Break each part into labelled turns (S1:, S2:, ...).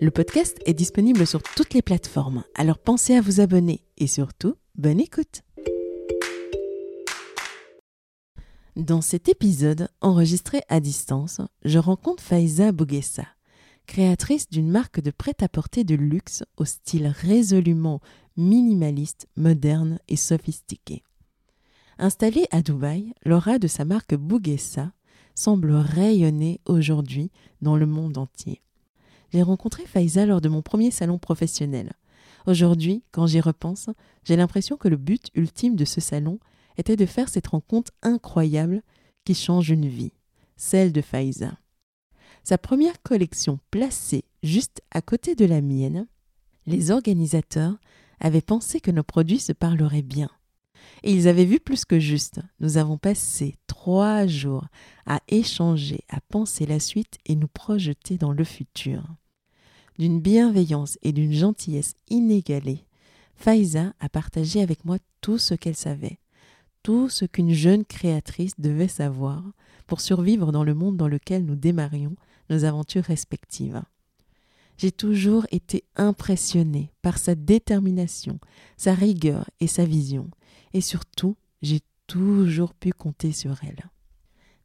S1: Le podcast est disponible sur toutes les plateformes, alors pensez à vous abonner et surtout, bonne écoute Dans cet épisode, enregistré à distance, je rencontre Faiza Bouguessa, créatrice d'une marque de prêt-à-porter de luxe au style résolument minimaliste, moderne et sophistiqué. Installée à Dubaï, l'aura de sa marque Bouguessa semble rayonner aujourd'hui dans le monde entier. J'ai rencontré Faiza lors de mon premier salon professionnel. Aujourd'hui, quand j'y repense, j'ai l'impression que le but ultime de ce salon était de faire cette rencontre incroyable qui change une vie, celle de Faiza. Sa première collection placée juste à côté de la mienne, les organisateurs avaient pensé que nos produits se parleraient bien. Et ils avaient vu plus que juste. Nous avons passé trois jours à échanger, à penser la suite et nous projeter dans le futur. D'une bienveillance et d'une gentillesse inégalée, Faiza a partagé avec moi tout ce qu'elle savait, tout ce qu'une jeune créatrice devait savoir pour survivre dans le monde dans lequel nous démarrions nos aventures respectives. J'ai toujours été impressionnée par sa détermination, sa rigueur et sa vision, et surtout, j'ai toujours pu compter sur elle.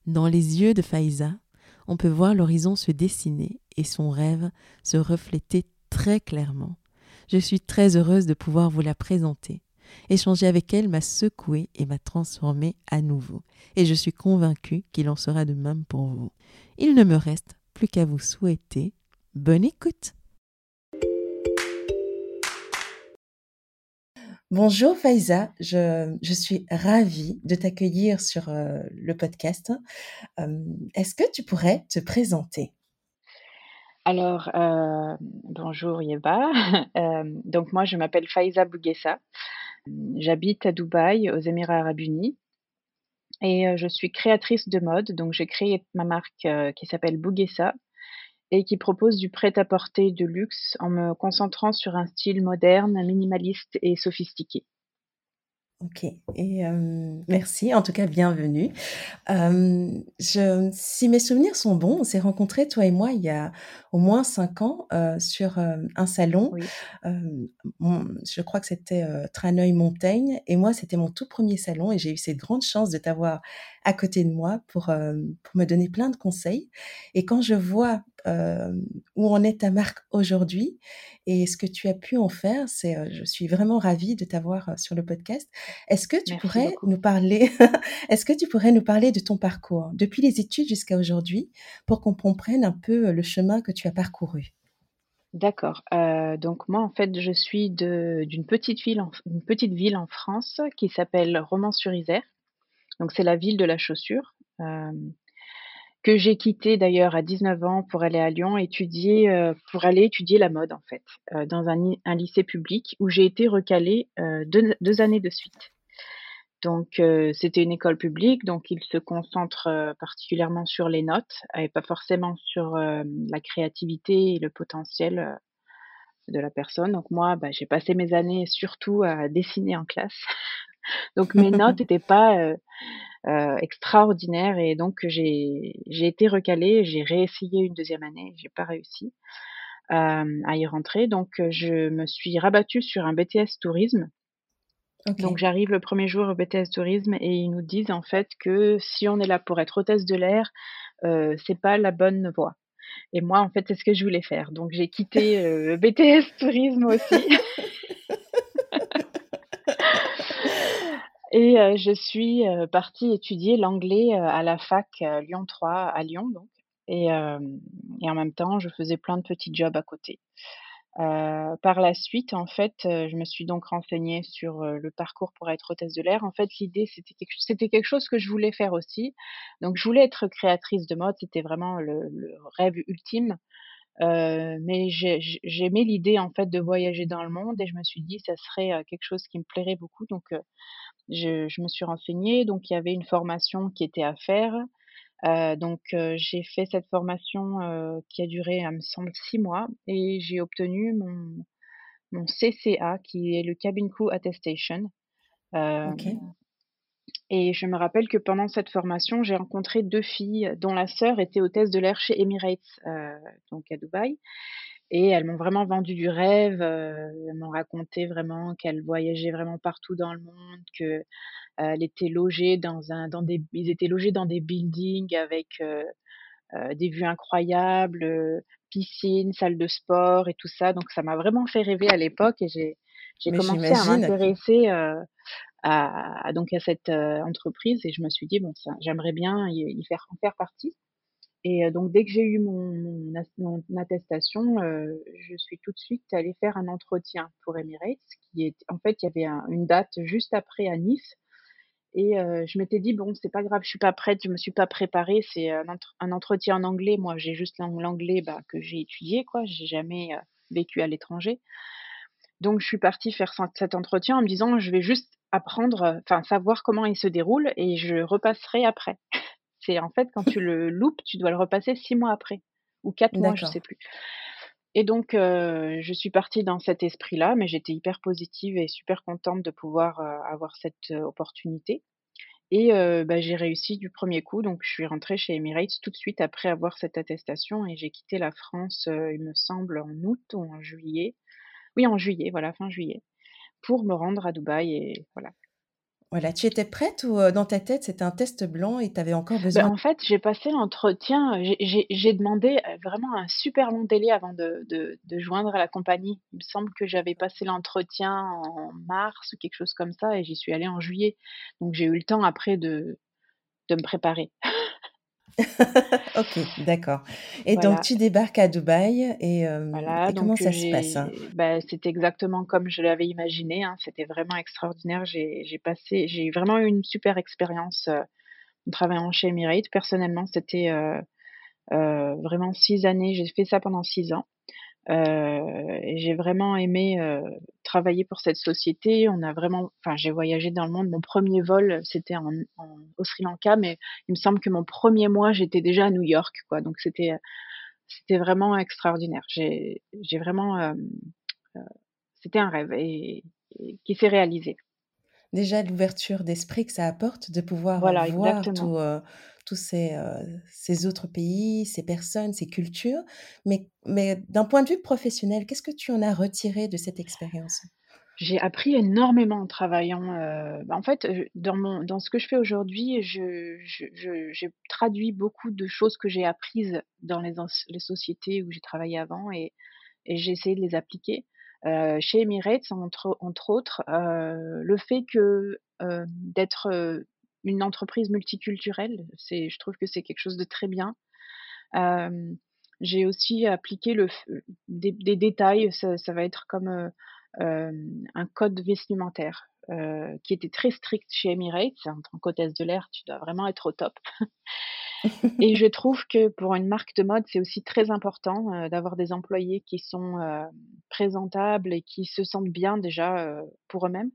S1: Dans les yeux de Faiza, on peut voir l'horizon se dessiner et son rêve se refléter très clairement. Je suis très heureuse de pouvoir vous la présenter. Échanger avec elle m'a secouée et m'a transformée à nouveau, et je suis convaincue qu'il en sera de même pour vous. Il ne me reste plus qu'à vous souhaiter bonne écoute. Bonjour Faiza, je, suis ravie de t'accueillir sur euh, le podcast. Euh, est-ce que tu pourrais te présenter?
S2: Alors, euh, bonjour Yeba. donc moi, je m'appelle Faiza Bouguessa. J'habite à Dubaï, aux Émirats arabes unis. Et je suis créatrice de mode. Donc j'ai créé ma marque qui s'appelle Bouguessa et qui propose du prêt-à-porter de luxe en me concentrant sur un style moderne, minimaliste et sophistiqué.
S1: Ok, et merci, en tout cas bienvenue. je, si mes souvenirs sont bons, on s'est rencontrés, toi et moi, il y a au moins cinq ans sur un salon. je crois que c'était Traneuil Montaigne, et moi, c'était mon tout premier salon, et j'ai eu cette grande chance de t'avoir à côté de moi pour, pour me donner plein de conseils. Et quand je vois où en est ta marque aujourd'hui et ce que tu as pu en faire. C'est, je suis vraiment ravie de t'avoir sur le podcast. Est-ce que tu pourrais nous parler, est-ce que tu pourrais nous parler de ton parcours depuis les études jusqu'à aujourd'hui pour qu'on comprenne un peu le chemin que tu as parcouru?
S2: D'accord. donc moi, en fait, je suis d'une petite ville, en, une petite ville en France qui s'appelle Romans-sur-Isère. Donc c'est la ville de la chaussure que j'ai quitté d'ailleurs à 19 ans pour aller à Lyon étudier, euh, pour aller étudier la mode en fait, euh, dans un, lycée public où j'ai été recalée euh, deux, deux, années de suite. Donc c'était une école publique, donc il se concentre particulièrement sur les notes et pas forcément sur la créativité et le potentiel de la personne. Donc moi, bah, j'ai passé mes années surtout à dessiner en classe. Donc mes notes n'étaient pas euh, extraordinaire et donc j'ai été recalée, j'ai réessayé une deuxième année, j'ai pas réussi euh, à y rentrer, donc je me suis rabattue sur un BTS tourisme. Donc j'arrive le premier jour au BTS tourisme et ils nous disent en fait que si on est là pour être hôtesse de l'air, euh, c'est pas la bonne voie. Et moi en fait c'est ce que je voulais faire, donc j'ai quitté BTS tourisme aussi. Et je suis, partie étudier l'anglais, à la fac, Lyon 3 à Lyon donc et et en même temps, je faisais plein de petits jobs à côté. par la suite, en fait, je me suis donc renseignée sur, le parcours pour être hôtesse de l'air. En fait, l'idée, c'était quelque c'était quelque chose que je voulais faire aussi. Donc je voulais être créatrice de mode, c'était vraiment le le rêve ultime. Mais j'aimais l'idée, en fait, de voyager dans le monde et je me suis dit: «Ça serait, quelque chose qui me plairait beaucoup», donc je je me suis renseignée, donc il y avait une formation qui était à faire. Donc j'ai fait cette formation, qui a duré, il me semble 6 mois et j'ai obtenu mon mon CCA qui est le Cabin Crew Attestation.
S1: OK.
S2: Et je me rappelle que pendant cette formation, j'ai rencontré 2 filles dont la sœur était hôtesse de l'air chez Emirates, donc à Dubaï et elles m'ont vraiment vendu du rêve, elles m'ont raconté vraiment qu'elles voyageaient vraiment partout dans le monde, que elle était logée dans un dans des ils étaient logés dans des buildings avec, heu heu, des vues incroyables, piscine, salle de sport et tout ça. Donc ça m'a vraiment fait rêver à l'époque et j'ai j'ai commencé à m'intéresser, heu, à donc à cette, heu, entreprise et je me suis dit: «Bon j'aimerais bien y faire en faire partie» et heu, donc dès que j'ai eu mon attestation, heu, je suis tout de suite allée faire un entretien pour Emirates qui est en fait, il y avait un une date juste après à Nice et heu, je m'étais dit: «Bon, c'est pas grave, je suis pas prête, je me suis pas préparée, c'est un entre un entretien en anglais». Moi, j'ai juste l'ang l'anglais, bah, que j'ai étudié quoi, j'ai jamais, vécu à l'étranger. Donc je suis partie faire cet entretien en me disant: «Je vais juste apprendre, heu, enfin savoir comment il se déroule et je repasserai après». C'est en fait quand tu le loupes, tu dois le repasser 6 mois après ou 4 mois, je
S1: D'accord.
S2: sais plus et donc heu, je suis partie dans cet esprit-là, mais j'étais hyper positive et super contente de pouvoir, heu, avoir cette, opportunité et bah, j'ai réussi du premier coup, donc je suis rentrée chez Emirates tout de suite après avoir cette attestation et j'ai quitté la France, il me semble en août ou en juillet. Oui, en juillet, voilà, fin juillet, pour me rendre à Dubaï et voilà.
S1: Voilà, tu étais prête ou, heu, dans ta tête, c'était un test blanc et tu avais encore
S2: Ben
S1: besoin?
S2: en fait, j'ai passé l'entretien, j'ai demandé, heu, vraiment un super long délai avant de de de joindre la compagnie. Il me semble que j'avais passé l'entretien en mars ou quelque chose comme ça et j'y suis allée en juillet. Donc j'ai eu le temps après de de me préparer.
S1: OK, d'accord et donc tu débarques à Dubaï et hem
S2: Voilà,
S1: et comment ça se passe? hein?
S2: bah, c'était exactement comme je l'avais imaginé, hein, c'était vraiment extraordinaire. J'ai passé j'ai vraiment eu une super expérience, heu, en travaillant chez Emirates. Personnellement, c'était, vraiment 6 années, j'ai fait ça pendant 6 ans, j'ai vraiment aimé, heu, travailler pour cette société. On a vraiment enfin, j'ai voyagé dans le monde. Mon premier vol, c'était en en au Sri Lanka, mais il me semble que mon premier mois, j'étais déjà à New York, quoi, donc c'était, c'était vraiment extraordinaire. J'ai j'ai vraiment, heu, c'était un rêve et et qui s'est réalisé.
S1: Déjà l'ouverture d'esprit que ça apporte de pouvoir,
S2: Voilà,
S1: voir
S2: exactement.
S1: tout, tous ces, heu, ces autres pays, ces personnes, ces cultures, mais mais d'un point de vue professionnel, qu'est-ce que tu en as retiré de cette expérience?
S2: J'ai appris énormément en travaillant, heu, bah, en fait, dans mon dans ce que je fais aujourd'hui, je je je traduit beaucoup de choses que j'ai apprises dans les les sociétés où j'ai travaillé avant et et j'ai essayé de les appliquer. Heu, chez Emirates, entre entre autres, le fait que, d'être, une entreprise multiculturelle, c'est je trouve que c'est quelque chose de très bien. J'ai aussi appliqué le des des détails, ça ça va être comme, un code vestimentaire, qui était très strict chez Emirates. En tant qu'hôtesse de l'air, tu dois vraiment être au top et je trouve que pour une marque de mode, c'est aussi très important, d'avoir des employés qui sont, présentables et qui se sentent bien déjà, pour eux-mêmes.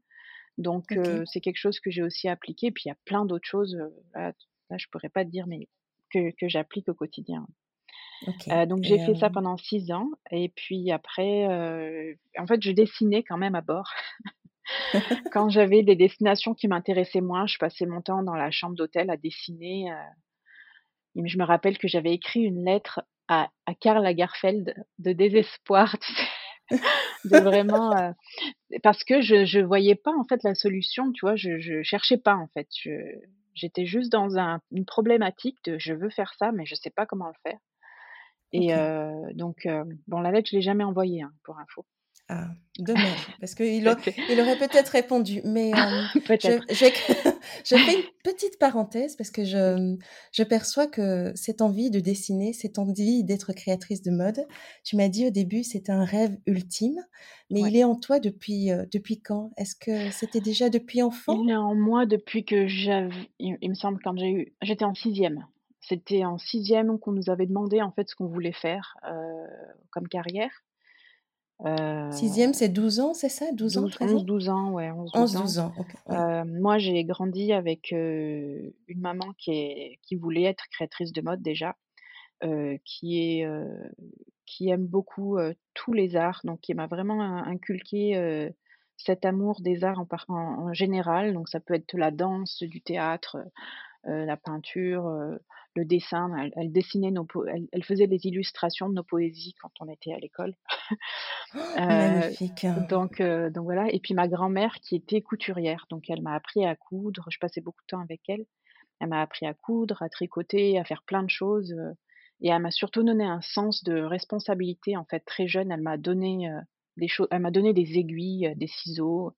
S2: Donc heu, c'est quelque chose que j'ai aussi appliqué. Puis il y a plein d'autres choses, là là je pourrais pas te dire, mais que que j'applique au quotidien. Donc j'ai fait ça pendant 6 ans et puis après, en fait, je dessinais quand même à bord. Quand j'avais des destinations qui m'intéressaient moins, je passais mon temps dans la chambre d'hôtel à dessiner, et je me rappelle que j'avais écrit une lettre à à Karl Lagerfeld de désespoir, tu sais? De vraiment, parce que je je voyais pas, en fait, la solution, tu vois? Je je cherchais pas, en fait. Je j'étais juste dans un une problématique de: «Je veux faire ça, mais je sais pas comment le faire» et donc bon, la lettre, je l'ai jamais envoyée, hein, pour info.
S1: Ah, dommage, parce qu'il il aurait peut-être répondu. Mais je, je, fais une petite parenthèse parce que je, je perçois que cette envie de dessiner, cette envie d'être créatrice de mode, tu m'as dit au début, c'est un rêve ultime, mais il est en toi depuis, depuis quand? Est-ce que c'était déjà depuis enfant?
S2: Il est en moi depuis que j'avais, il, me semble, quand j'ai eu, j'étais en sixième. C'était en sixième qu'on nous avait demandé en fait ce qu'on voulait faire comme carrière.
S1: Sixième, c'est 12 ans, c'est ça? 12 ans, 13
S2: 11, 12 ans, ouais, 11, 12 ans. moi, j'ai grandi avec une maman qui, est, qui voulait être créatrice de mode déjà, qui, est, qui aime beaucoup tous les arts, donc qui m'a vraiment inculqué cet amour des arts en, en, général. Donc, ça peut être la danse, du théâtre, la peinture, le dessin. Elle, dessinait nos elle, faisait des illustrations de nos poésies quand on était à l'école.
S1: Oh, magnifique.
S2: Donc, donc voilà. Et puis ma grand-mère qui était couturière, donc elle m'a appris à coudre. Je passais beaucoup de temps avec elle. Elle m'a appris à coudre, à tricoter, à faire plein de choses. Et elle m'a surtout donné un sens de responsabilité. En fait, très jeune, elle m'a donné des choses. Elle m'a donné des aiguilles, des ciseaux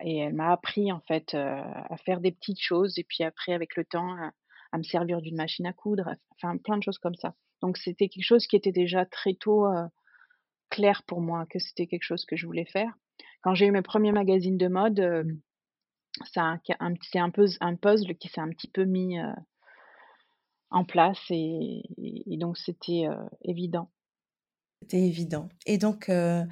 S2: et elle m'a appris en fait à faire des petites choses et puis après avec le temps à, me servir d'une machine à coudre, enfin plein de choses comme ça. Donc c'était quelque chose qui était déjà très tôt clair pour moi que c'était quelque chose que je voulais faire. Quand j'ai eu mes premiers magazines de mode, c'est un, un, peu un puzzle qui s'est un petit peu mis en place et donc c'était évident.
S1: C'était évident. Et donc, à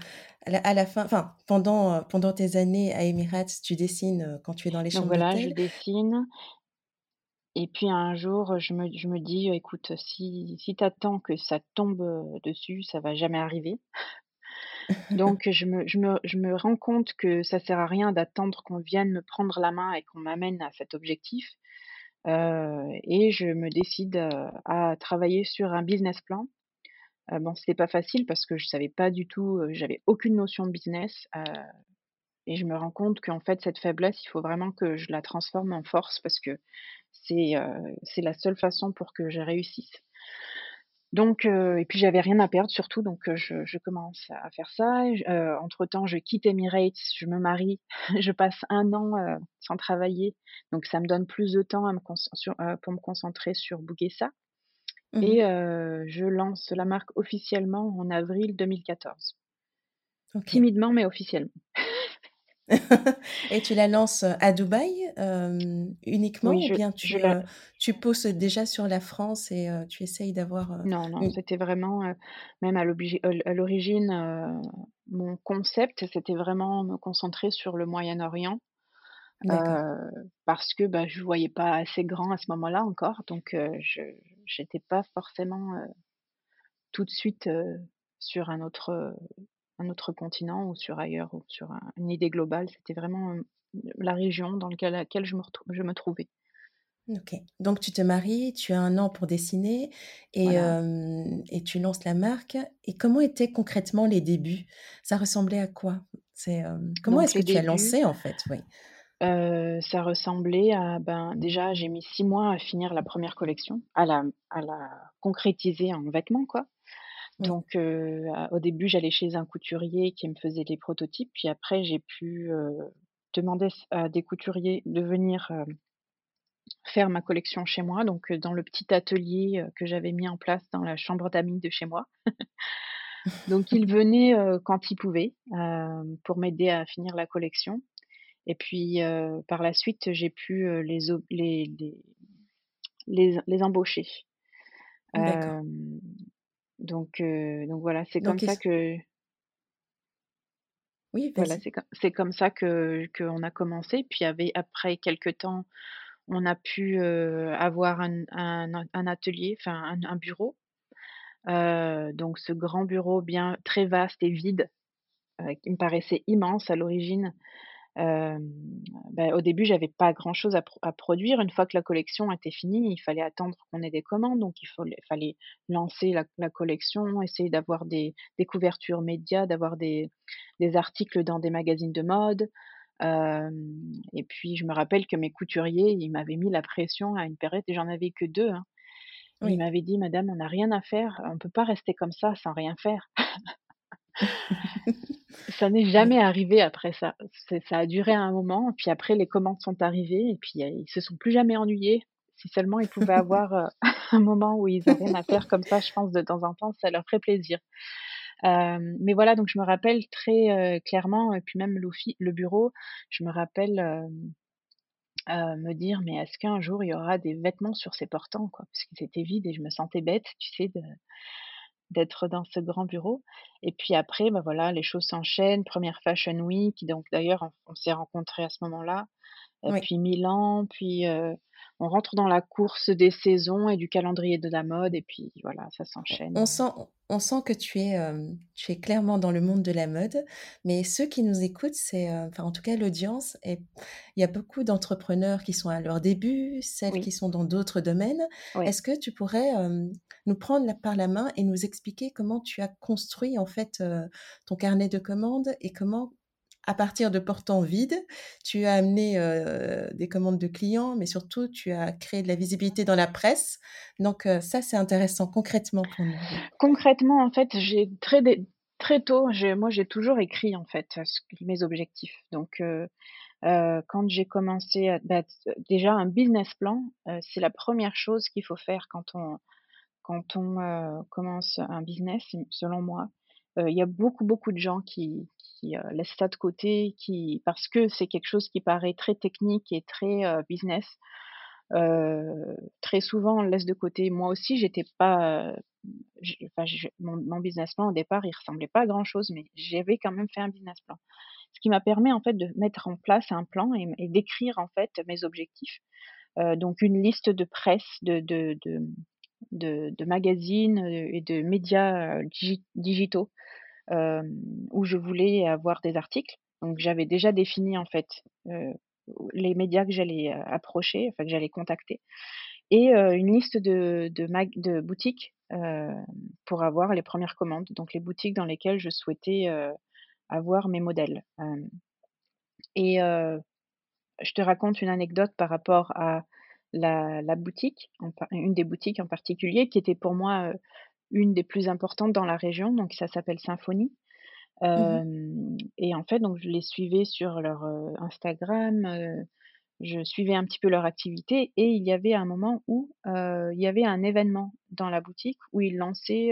S1: la, fin, enfin, pendant, pendant tes années à Emirates, tu dessines quand tu es dans les
S2: Donc
S1: chambres
S2: voilà, je dessine. Et puis un jour, je me, je me dis, écoute, si, si tu attends que ça tombe dessus, ça va jamais arriver. Donc je me, je, me, je me rends compte que ça sert à rien d'attendre qu'on vienne me prendre la main et qu'on m'amène à cet objectif. et je me décide à travailler sur un business plan Bon, bon, c'était pas facile parce que je savais pas du tout, j'avais aucune notion de business, et je me rends compte qu'en fait cette faiblesse, il faut vraiment que je la transforme en force parce que c'est, c'est la seule façon pour que je réussisse. Donc et puis j'avais rien à perdre surtout, donc je je commence à faire ça entre temps, je quitte Emirates, je me marie, je passe un an, sans travailler, donc ça me donne plus de temps à me pour me concentrer sur Bouguessa. Mmh et je lance la marque officiellement en avril 2014. Timidement, mais officiellement.
S1: et tu la lances à Dubaï uniquement ou bien tu, tu poses déjà sur la France et tu essayes d'avoir...
S2: non, non, c'était vraiment, même à l'origine, mon concept, c'était vraiment me concentrer sur le Moyen-Orient. parce que bah, je ne voyais pas assez grand à ce moment-là encore, donc je j'étais pas forcément tout de suite sur un autre, un autre continent ou sur ailleurs ou sur une idée globale. C'était vraiment la région dans laquelle je me, je me trouvais.
S1: Ok, donc tu te maries, tu as un an pour dessiner et, et tu lances la marque. Et comment étaient concrètement les débuts? Ça ressemblait à quoi? C'est comment est-ce que tu as lancé en fait? Oui
S2: ça ressemblait à ben, déjà, j'ai mis six mois à finir la première collection, à la à la concrétiser en vêtements, quoi. Donc au début, j'allais chez un couturier qui me faisait les prototypes, puis après j'ai pu, demander à des couturiers de venir, faire ma collection chez moi, donc dans le petit atelier, que j'avais mis en place dans la chambre d'amis de chez moi. Donc ils venaient, quand ils pouvaient, pour m'aider à finir la collection. Et puis, par la suite, j'ai pu les, les, les, les, embaucher. Donc, donc voilà, c'est comme ça que.
S1: Oui,
S2: voilà, c'est comme ça que qu'on a commencé. Puis avait, après quelques temps, on a pu avoir un, un, un atelier, enfin un, bureau. donc ce grand bureau bien très vaste et vide, qui me paraissait immense à l'origine, bah, au début, j'avais pas grand-chose à, produire. Une fois que la collection était finie, il fallait attendre qu'on ait des commandes, donc il fallait lancer la, collection, essayer d'avoir des, couvertures médias, d'avoir des, articles dans des magazines de mode. et puis, je me rappelle que mes couturiers, ils m'avaient mis la pression à une période, et j'en avais que deux. Hein. Ils m'avaient dit, Madame, on n'a rien à faire, on ne peut pas rester comme ça sans rien faire. Ça n'est jamais arrivé après ça. ça a duré un moment, puis après les commandes sont arrivées et puis, ils se sont plus jamais ennuyés. Si seulement ils pouvaient avoir, un moment où ils avaient rien à faire comme ça, je pense de temps en temps, ça leur ferait plaisir. mais voilà, donc je me rappelle très, clairement et puis même le bureau, je me rappelle, me dire: «Mais est-ce qu'un jour il y aura des vêtements sur ces portants quoi?» parce qu'ils étaient vides et je me sentais bête, tu sais, de d'être dans ce grand bureau et puis après, bah, voilà, les choses s'enchaînent. Première Fashion Week, donc d'ailleurs on s'est rencontrés à ce moment-là, puis Milan, puis, on rentre dans la course des saisons et du calendrier de la mode et puis voilà, ça s'enchaîne.
S1: On sent on sent que tu es, tu es clairement dans le monde de la mode, mais ceux qui nous écoutent, c'est, enfin en tout cas l'audience et il y a beaucoup d'entrepreneurs qui sont à leur début, celles qui sont dans d'autres domaines. Est-ce que tu pourrais, nous prendre par la main et nous expliquer comment tu as construit en fait, ton carnet de commandes et comment à partir de portants vides, tu as amené des commandes de clients, mais surtout tu as créé de la visibilité dans la presse. Donc ça, c'est intéressant concrètement pour nous.
S2: Concrètement, en fait, j'ai très, très tôt, moi j'ai toujours écrit en fait mes objectifs. Donc quand j'ai commencé, bah, déjà un business plan, c'est la première chose qu'il faut faire quand on, quand on commence un business, selon moi. Il y a beaucoup, beaucoup de gens qui, euh, laisse ça de côté, qui parce que c'est quelque chose qui paraît très technique et très euh, business. Euh, très souvent, on le laisse de côté. Moi aussi, j'étais pas, enfin, mon, business plan au départ, il ressemblait pas à grand chose, mais j'avais quand même fait un business plan. Ce qui m'a permis en fait de mettre en place un plan et, d'écrire en fait mes objectifs. donc une liste de presse, de, de, de, magazines et de médias digitaux où je voulais avoir des articles. Donc j'avais déjà défini en fait les médias que j'allais approcher, enfin que j'allais contacter, et une liste de, de, de boutiques pour avoir les premières commandes. Donc les boutiques dans lesquelles je souhaitais avoir mes modèles. et je te raconte une anecdote par rapport à la, la boutique, une des boutiques en particulier, qui était pour moi une des plus importantes dans la région, donc ça s'appelle Symphonie. Mmh et en fait, donc je les suivais sur leur, Instagram, je suivais un petit peu leur activité et il y avait un moment où, il y avait un événement dans la boutique où ils lançaient,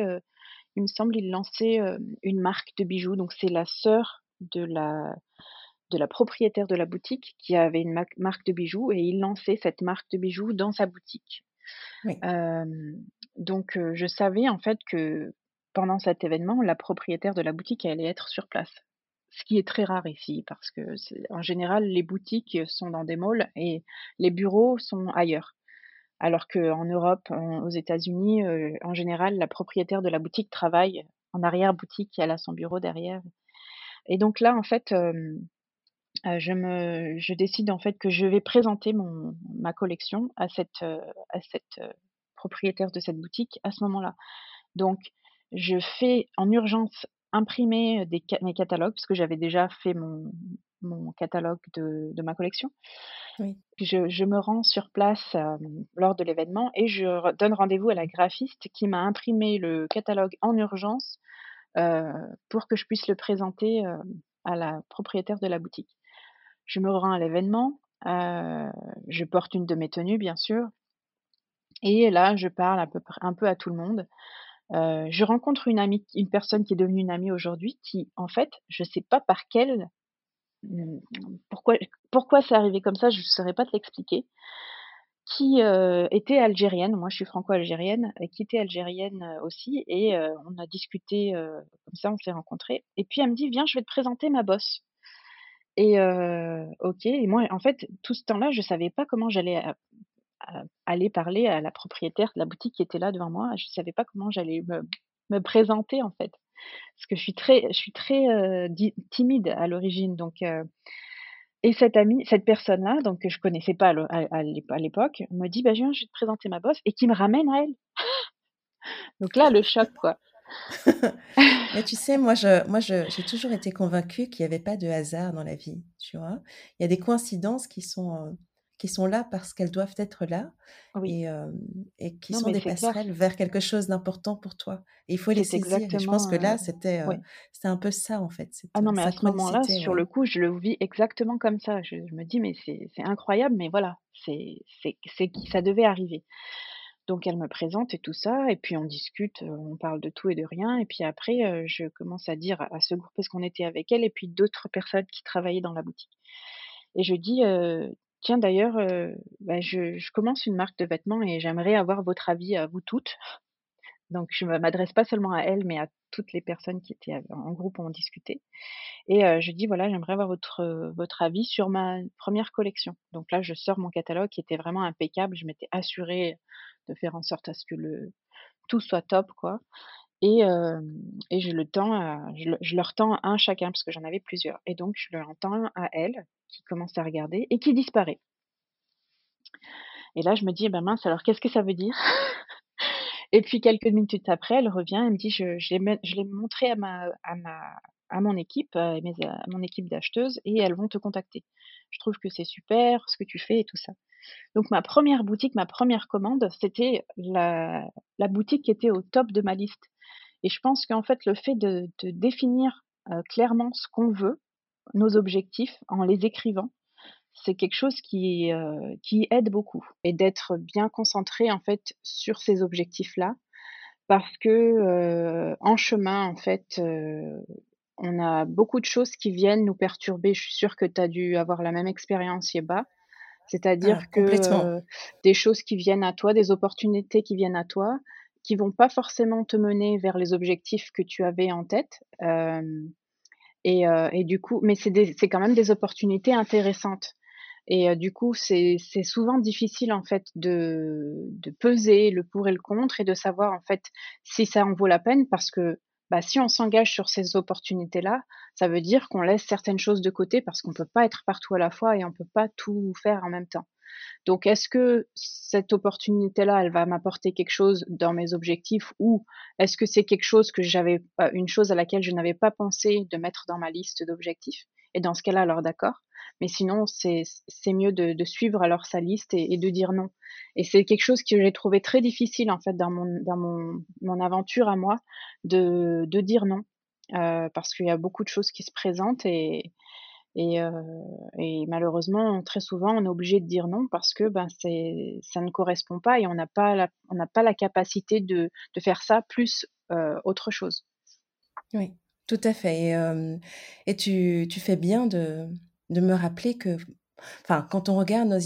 S2: il me semble, ils lançaient, une marque de bijoux. Donc c'est la sœur de la de la propriétaire de la boutique qui avait une marque de bijoux et il lançait cette marque de bijoux dans sa boutique. donc je savais en fait que pendant cet événement, la propriétaire de la boutique allait être sur place. Ce qui est très rare ici parce que en général les boutiques sont dans des malls et les bureaux sont ailleurs. Alors qu'en Europe, aux États-Unis, en général, la propriétaire de la boutique travaille en arrière-boutique, elle a son bureau derrière. Et donc là, en fait, je me je décide en fait que je vais présenter mon ma collection à cette, à cette, propriétaire de cette boutique à ce moment-là. Donc je fais en urgence imprimer des mes catalogues parce que j'avais déjà fait mon mon catalogue de de ma collection. Oui. Je je me rends sur place, lors de l'événement et je donne rendez-vous à la graphiste qui m'a imprimé le catalogue en urgence, pour que je puisse le présenter, à la propriétaire de la boutique. Je me rends à l'événement, euh, je porte une de mes tenues, bien sûr, et là, je parle un peu à tout le monde. Euh, je rencontre une amie, une personne qui est devenue une amie aujourd'hui, qui, en fait, je sais pas par quelle, pourquoi, pourquoi c'est arrivé comme ça, je ne saurais pas te l'expliquer, qui euh, était algérienne, moi je suis franco-algérienne, qui était algérienne aussi, et on a discuté comme ça, on s'est rencontrés. Et puis elle me dit, viens, je vais te présenter ma bosse. Et OK et moi, en fait, tout ce temps-là, je savais pas comment j'allais aller parler à la propriétaire de la boutique qui était là devant moi. Je savais pas comment j'allais me me présenter, en fait. Parce que je suis très je suis très, timide à l'origine donc et cette amie cette personne-là, donc que je connaissais pas à l'époque, me dit: «Bah, viens, je vais te présenter ma boss» et qui me ramène à elle. Donc là, le choc, quoi.
S1: Mais tu sais, moi, je, moi, j'ai toujours été convaincue qu'il n'y avait pas de hasard dans la vie, tu vois? Il y a des coïncidences qui sont, euh, qui sont là parce qu'elles doivent être là
S2: Oui.
S1: et, hem, et qui
S2: Non,
S1: sont des
S2: clair.
S1: passerelles vers quelque chose d'important pour toi. Et il faut les saisir et je pense que là, c'était,
S2: ouais.
S1: c'était un peu ça, en fait,
S2: Ah non, mais à ce moment-là, sur
S1: ouais.
S2: le coup, je le vis exactement comme ça. Je je me dis: «Mais c'est c'est incroyable, mais voilà, c'est c'est ça devait arriver». Donc elle me présente et tout ça et puis on discute, heu, on parle de tout et de rien et puis après, heu, je commence à dire à ce groupe parce qu'on était avec elle et puis d'autres personnes qui travaillaient dans la boutique et je dis, heu: «Tiens d'ailleurs, bah, je commence une marque de vêtements et j'aimerais avoir votre avis à vous toutes». Donc je me m'adresse pas seulement à elle, mais à toutes les personnes qui étaient en groupe où on discutait et je dis: «Voilà, j'aimerais avoir votre, avis sur ma première collection». Donc là, je sors mon catalogue qui était vraiment impeccable. Je m'étais assurée de faire en sorte à ce que le tout soit top, quoi et je le tends à je le je leur tends un chacun parce que j'en avais plusieurs et donc je leur en tends à elle qui commence à regarder et qui disparaît. Et là, je me dis: «Eh ben mince, alors qu'est-ce que ça veut dire?» Et puis quelques minutes après, elle revient, elle me dit: «Je je l'ai montré à ma à ma à mon équipe, à mes à mon équipe d'acheteuses et elles vont te contacter. Je trouve que c'est super ce que tu fais et tout ça». Donc ma première boutique, ma première commande, c'était la la boutique qui était au top de ma liste et je pense qu'en fait, le fait de de définir, heu, clairement ce qu'on veut, nos objectifs, en les écrivant, c'est quelque chose qui, heu, qui aide beaucoup et d'être bien concentré, en fait, sur ces objectifs-là parce que, heu, en chemin, en fait, heu, on a beaucoup de choses qui viennent nous perturber. Je suis sûre que tu as dû avoir la même expérience, Yeba.
S1: Ah,
S2: C'est-à-dire que,
S1: complètement.
S2: heu, des choses qui viennent à toi, des opportunités qui viennent à toi, qui vont pas forcément te mener vers les objectifs que tu avais en tête, et et du coup mais c'est quand même des opportunités intéressantes et heu, du coup, c'est souvent difficile, en fait, de peser le pour et le contre et de savoir, en fait, si ça en vaut la peine parce que, bah, si on s'engage sur ces opportunités-là, ça veut dire qu'on laisse certaines choses de côté parce qu'on peut pas être partout à la fois et on peut pas tout faire en même temps. Donc est-ce que cette opportunité-là, elle va m'apporter quelque chose dans mes objectifs ou est-ce que c'est quelque chose que j'avais pas une chose à laquelle je n'avais pas pensé de mettre dans ma liste d'objectifs? Et dans ce cas-là, alors d'accord, mais sinon c'est mieux de suivre alors sa liste et de dire non. Et c'est quelque chose que j'ai trouvé très difficile en fait dans mon dans mon mon aventure à moi de de dire non, heu, parce qu'il y a beaucoup de choses qui se présentent et heu et malheureusement, très souvent, on est obligé de dire non parce que, ben, ça ne correspond pas et on n'a pas la pas la capacité de de faire ça plus, heu, autre chose.
S1: Oui, tout à fait et et tu tu fais bien de de me rappeler que enfin, quand on regarde nos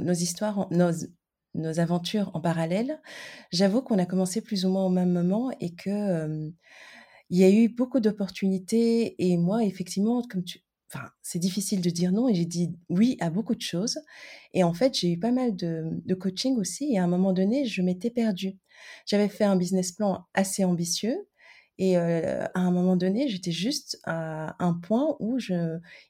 S1: nos histoires nos nos aventures en parallèle, j'avoue qu'on a commencé plus ou moins au même moment et que, il y a eu beaucoup d'opportunités et moi, effectivement, comme tu enfin, c'est difficile de dire non et j'ai dit oui à beaucoup de choses et en fait, j'ai eu pas mal de de coaching aussi et à un moment donné, je m'étais perdue. J'avais fait un business plan assez ambitieux et heu, à un moment donné, j'étais juste à un point où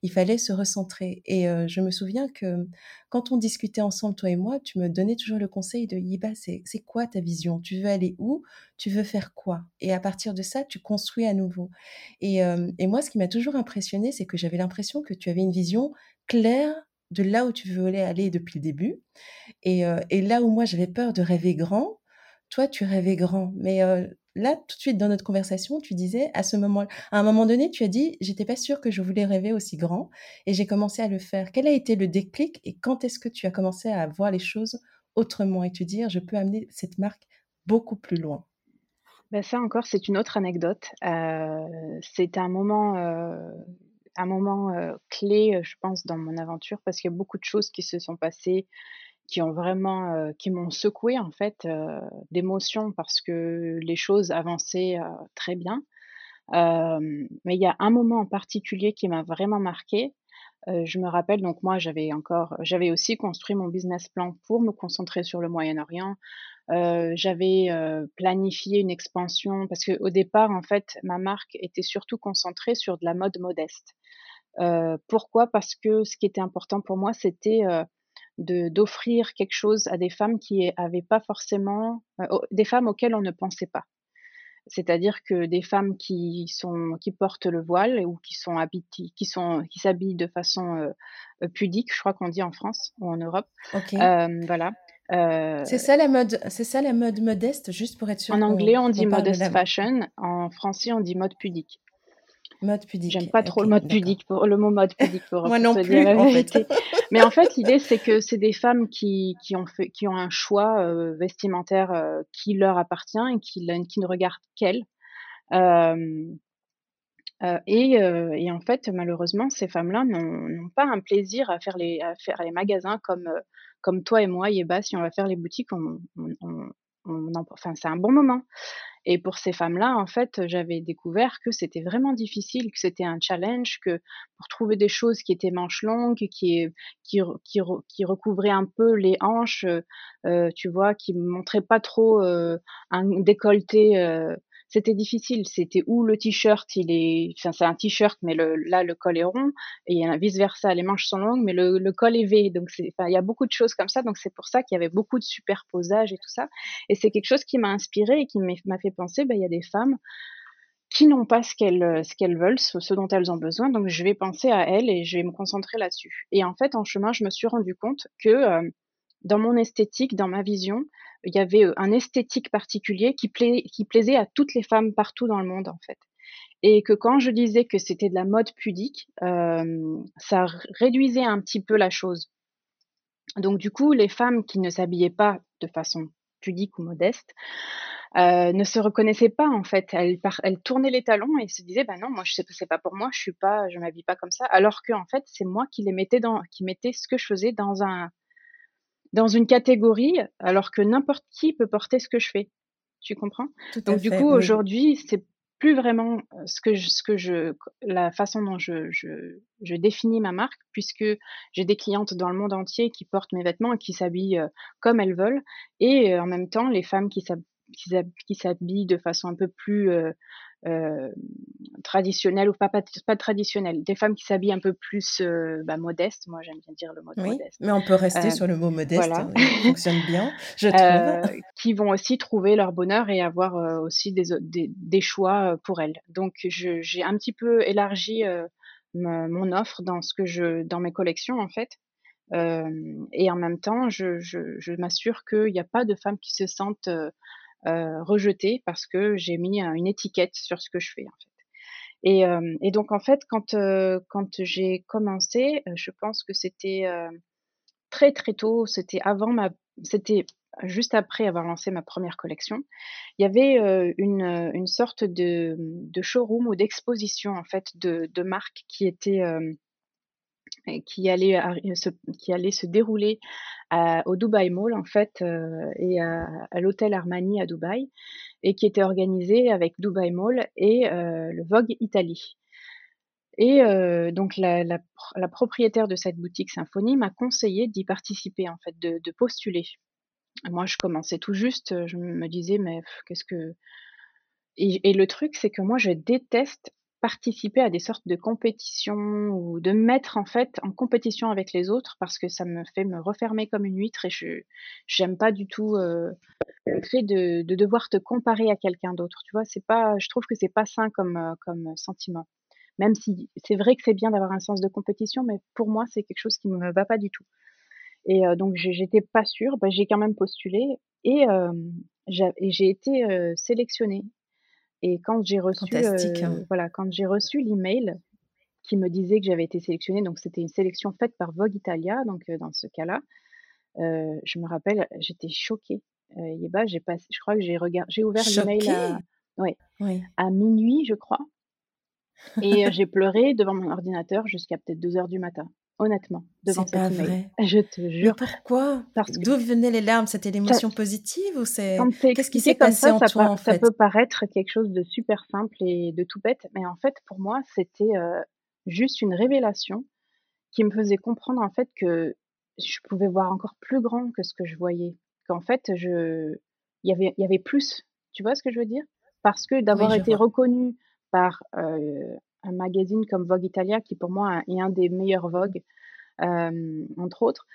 S1: il fallait se recentrer et heu, je me souviens que quand on discutait ensemble, toi et moi, tu me donnais toujours le conseil de: «Yiba, c'est quoi ta vision? Tu veux aller où? Tu veux faire quoi?» et à partir de ça, tu construis à nouveau et et moi, ce qui m'a toujours impressionnée, c'est que j'avais l'impression que tu avais une vision claire de là où tu voulais aller depuis le début et là où moi, j'avais peur de rêver grand, toi, tu rêvais grand. Mais là, tout de suite dans notre conversation, tu disais à ce moment à un moment donné, tu as dit: «J'étais pas sûre que je voulais rêver aussi grand et j'ai commencé à le faire». Quel a été le déclic et quand est-ce que tu as commencé à voir les choses autrement et te dire: «Je peux amener cette marque beaucoup plus loin»?
S2: Bah, ça encore, c'est une autre anecdote. Heu, c'est un moment, heu, un moment, heu, clé, je pense dans mon aventure parce qu'il y a beaucoup de choses qui se sont passées, qui ont vraiment, heu, qui m'ont secouée en fait, heu, d'émotions parce que les choses avançaient, heu, très bien. Mais il y a un moment en particulier qui m'a vraiment marquée. Heu, je me rappelle donc moi j'avais encore j'avais aussi construit mon business plan pour me concentrer sur le Moyen-Orient. J'avais, planifié une expansion parce qu'au départ, en fait, ma marque était surtout concentrée sur de la mode modeste. Pourquoi? Parce que ce qui était important pour moi, c'était, d'offrir quelque chose à des femmes qui avaient pas forcément, au des femmes auxquelles on ne pensait pas. c'est-à-dire que des femmes qui sont qui portent le voile ou qui sont qui sont qui s'habillent de façon pudique, je crois qu'on dit en France ou en Europe. voilà.
S1: c'est ça la mode, c'est ça la mode modeste, juste pour être sûr.
S2: En anglais, on dit modest fashion. En français, on dit mode pudique.
S1: Mode pudique.
S2: J'aime pas trop le mode pudique pour le mot mode pudique pour,
S1: Moi non plus, en fait.
S2: Mais en fait, l'idée c'est que c'est des femmes qui, qui, ont fait qui ont un choix euh, vestimentaire euh, qui leur appartient et qui, qui ne regardent qu'elles. Euh, et, et, en fait, malheureusement, ces femmes-là n'ont pas un plaisir à faire les, à faire les magasins comme, comme toi et moi, Yeba. Si on va faire les boutiques, on, on, on enfin, c'est un bon moment. Et pour ces femmes-là, en fait, j'avais découvert que c'était vraiment difficile, que c'était un challenge, que pour trouver des choses qui étaient manches longues, qui, qui, qui, recouvraient un peu les hanches, euh, tu vois, qui montraient pas trop euh, un décolleté euh, c'était difficile. C'était où le t-shirt, il est, enfin c'est un t-shirt, mais là le col est rond et vice versa, les manches sont longues, mais le, col est V. Donc c'est, il y a beaucoup de choses comme ça. Donc c'est pour ça qu'il y avait beaucoup de superposage et tout ça. Et c'est quelque chose qui m'a inspiré et qui m'a fait penser, ben il y a des femmes qui n'ont pas ce qu'elles ce qu'elles veulent, ce, dont elles ont besoin. Donc je vais penser à elles et je vais me concentrer là-dessus. Et en fait, en chemin, je me suis rendu compte que euh, dans mon esthétique, dans ma vision, il y avait un esthétique particulier qui, qui plaisait à toutes les femmes partout dans le monde, en fait. Et que quand je disais que c'était de la mode pudique, euh, ça réduisait un petit peu la chose. Donc du coup, les femmes qui ne s'habillaient pas de façon pudique ou modeste euh, ne se reconnaissaient pas en fait. Elles, tournaient les talons et se disaient bah non, moi c'est pas pour moi, je suis pas, je m'habille pas comme ça. Alors que en fait c'est moi qui les mettais dans, qui mettais ce que je faisais dans un dans une catégorie, alors que n'importe qui peut porter ce que je fais. Tu comprends? Donc du coup, aujourd'hui, c'est plus vraiment euh, ce que je, ce que je, la façon dont je, je, je définis ma marque, puisque j'ai des clientes dans le monde entier qui portent mes vêtements et qui s'habillent euh, comme elles veulent, et euh, en même temps, les femmes qui s'habillent de façon un peu plus euh, traditionnelles ou pas, pas, pas traditionnelles. Des femmes qui s'habillent un peu plus euh, bah, modestes, moi j'aime bien dire le mot
S1: oui,
S2: modeste.
S1: Mais on peut rester euh, sur le mot modeste, voilà. ça fonctionne bien, je trouve.
S2: qui vont aussi trouver leur bonheur et avoir aussi des, des, des, choix pour elles. Donc j'ai un petit peu élargi mon offre dans, ce que je, dans mes collections en fait. Euh, et en même temps, je, je, je m'assure qu'il n'y a pas de femmes qui se sentent euh, rejeté parce que j'ai mis une étiquette sur ce que je fais en fait. Et, euh, et donc en fait, quand euh, quand j'ai commencé, je pense que c'était très très tôt, c'était avant ma, c'était juste après avoir lancé ma première collection, il y avait une, une sorte de, de showroom ou d'exposition en fait de, de marques qui était qui allait, se, qui allait se dérouler au Dubai Mall en fait euh, et à, l'hôtel Armani à Dubaï et qui était organisé avec Dubai Mall et euh, le Vogue Italie. Et euh, donc la, propriétaire de cette boutique Symphonie m'a conseillé d'y participer en fait, de, postuler. Moi, je commençais tout juste, je me disais mais qu'est-ce que et, le truc, c'est que moi, je déteste participer à des sortes de compétitions ou de mettre en fait en compétition avec les autres parce que ça me fait me refermer comme une huître et je j'aime pas du tout euh, le fait de, de, devoir te comparer à quelqu'un d'autre tu vois? C'est pas je trouve que c'est pas sain comme euh, comme sentiment. Même si c'est vrai que c'est bien d'avoir un sens de compétition mais pour moi c'est quelque chose qui me va pas du tout. Et euh, donc j'étais pas sûre bah, j'ai quand même postulé et j'ai été sélectionnée et quand j'ai reçu, euh, hein. voilà, quand j'ai reçu l'email qui me disait que j'avais été sélectionnée, donc c'était une sélection faite par Vogue Italia, donc euh, dans ce cas-là, euh, je me rappelle, j'étais choquée. et bah, j'ai pas, je crois que j'ai regardé, j'ai ouvert l'email à, ouais, oui. à minuit, je crois, et j'ai pleuré devant mon ordinateur jusqu'à peut-être 2 heures du matin honnêtement, devant
S1: C'est pas vrai.
S2: Je te jure.
S1: Mais pourquoi D'où venaient les larmes? C'était l'émotion positive ou c'est
S2: Qu'est-ce qui s'est passé ça, en ça toi en fait? Ça peut paraître quelque chose de super simple et de tout bête, mais en fait pour moi c'était euh, juste une révélation qui me faisait comprendre en fait que je pouvais voir encore plus grand que ce que je voyais. Qu'en fait je, il y avait, il y avait plus. Tu vois ce que je veux dire? Parce que d'avoir été reconnue par euh, un magazine comme Vogue Italia, qui pour moi est un des meilleurs Vogue, entre autres,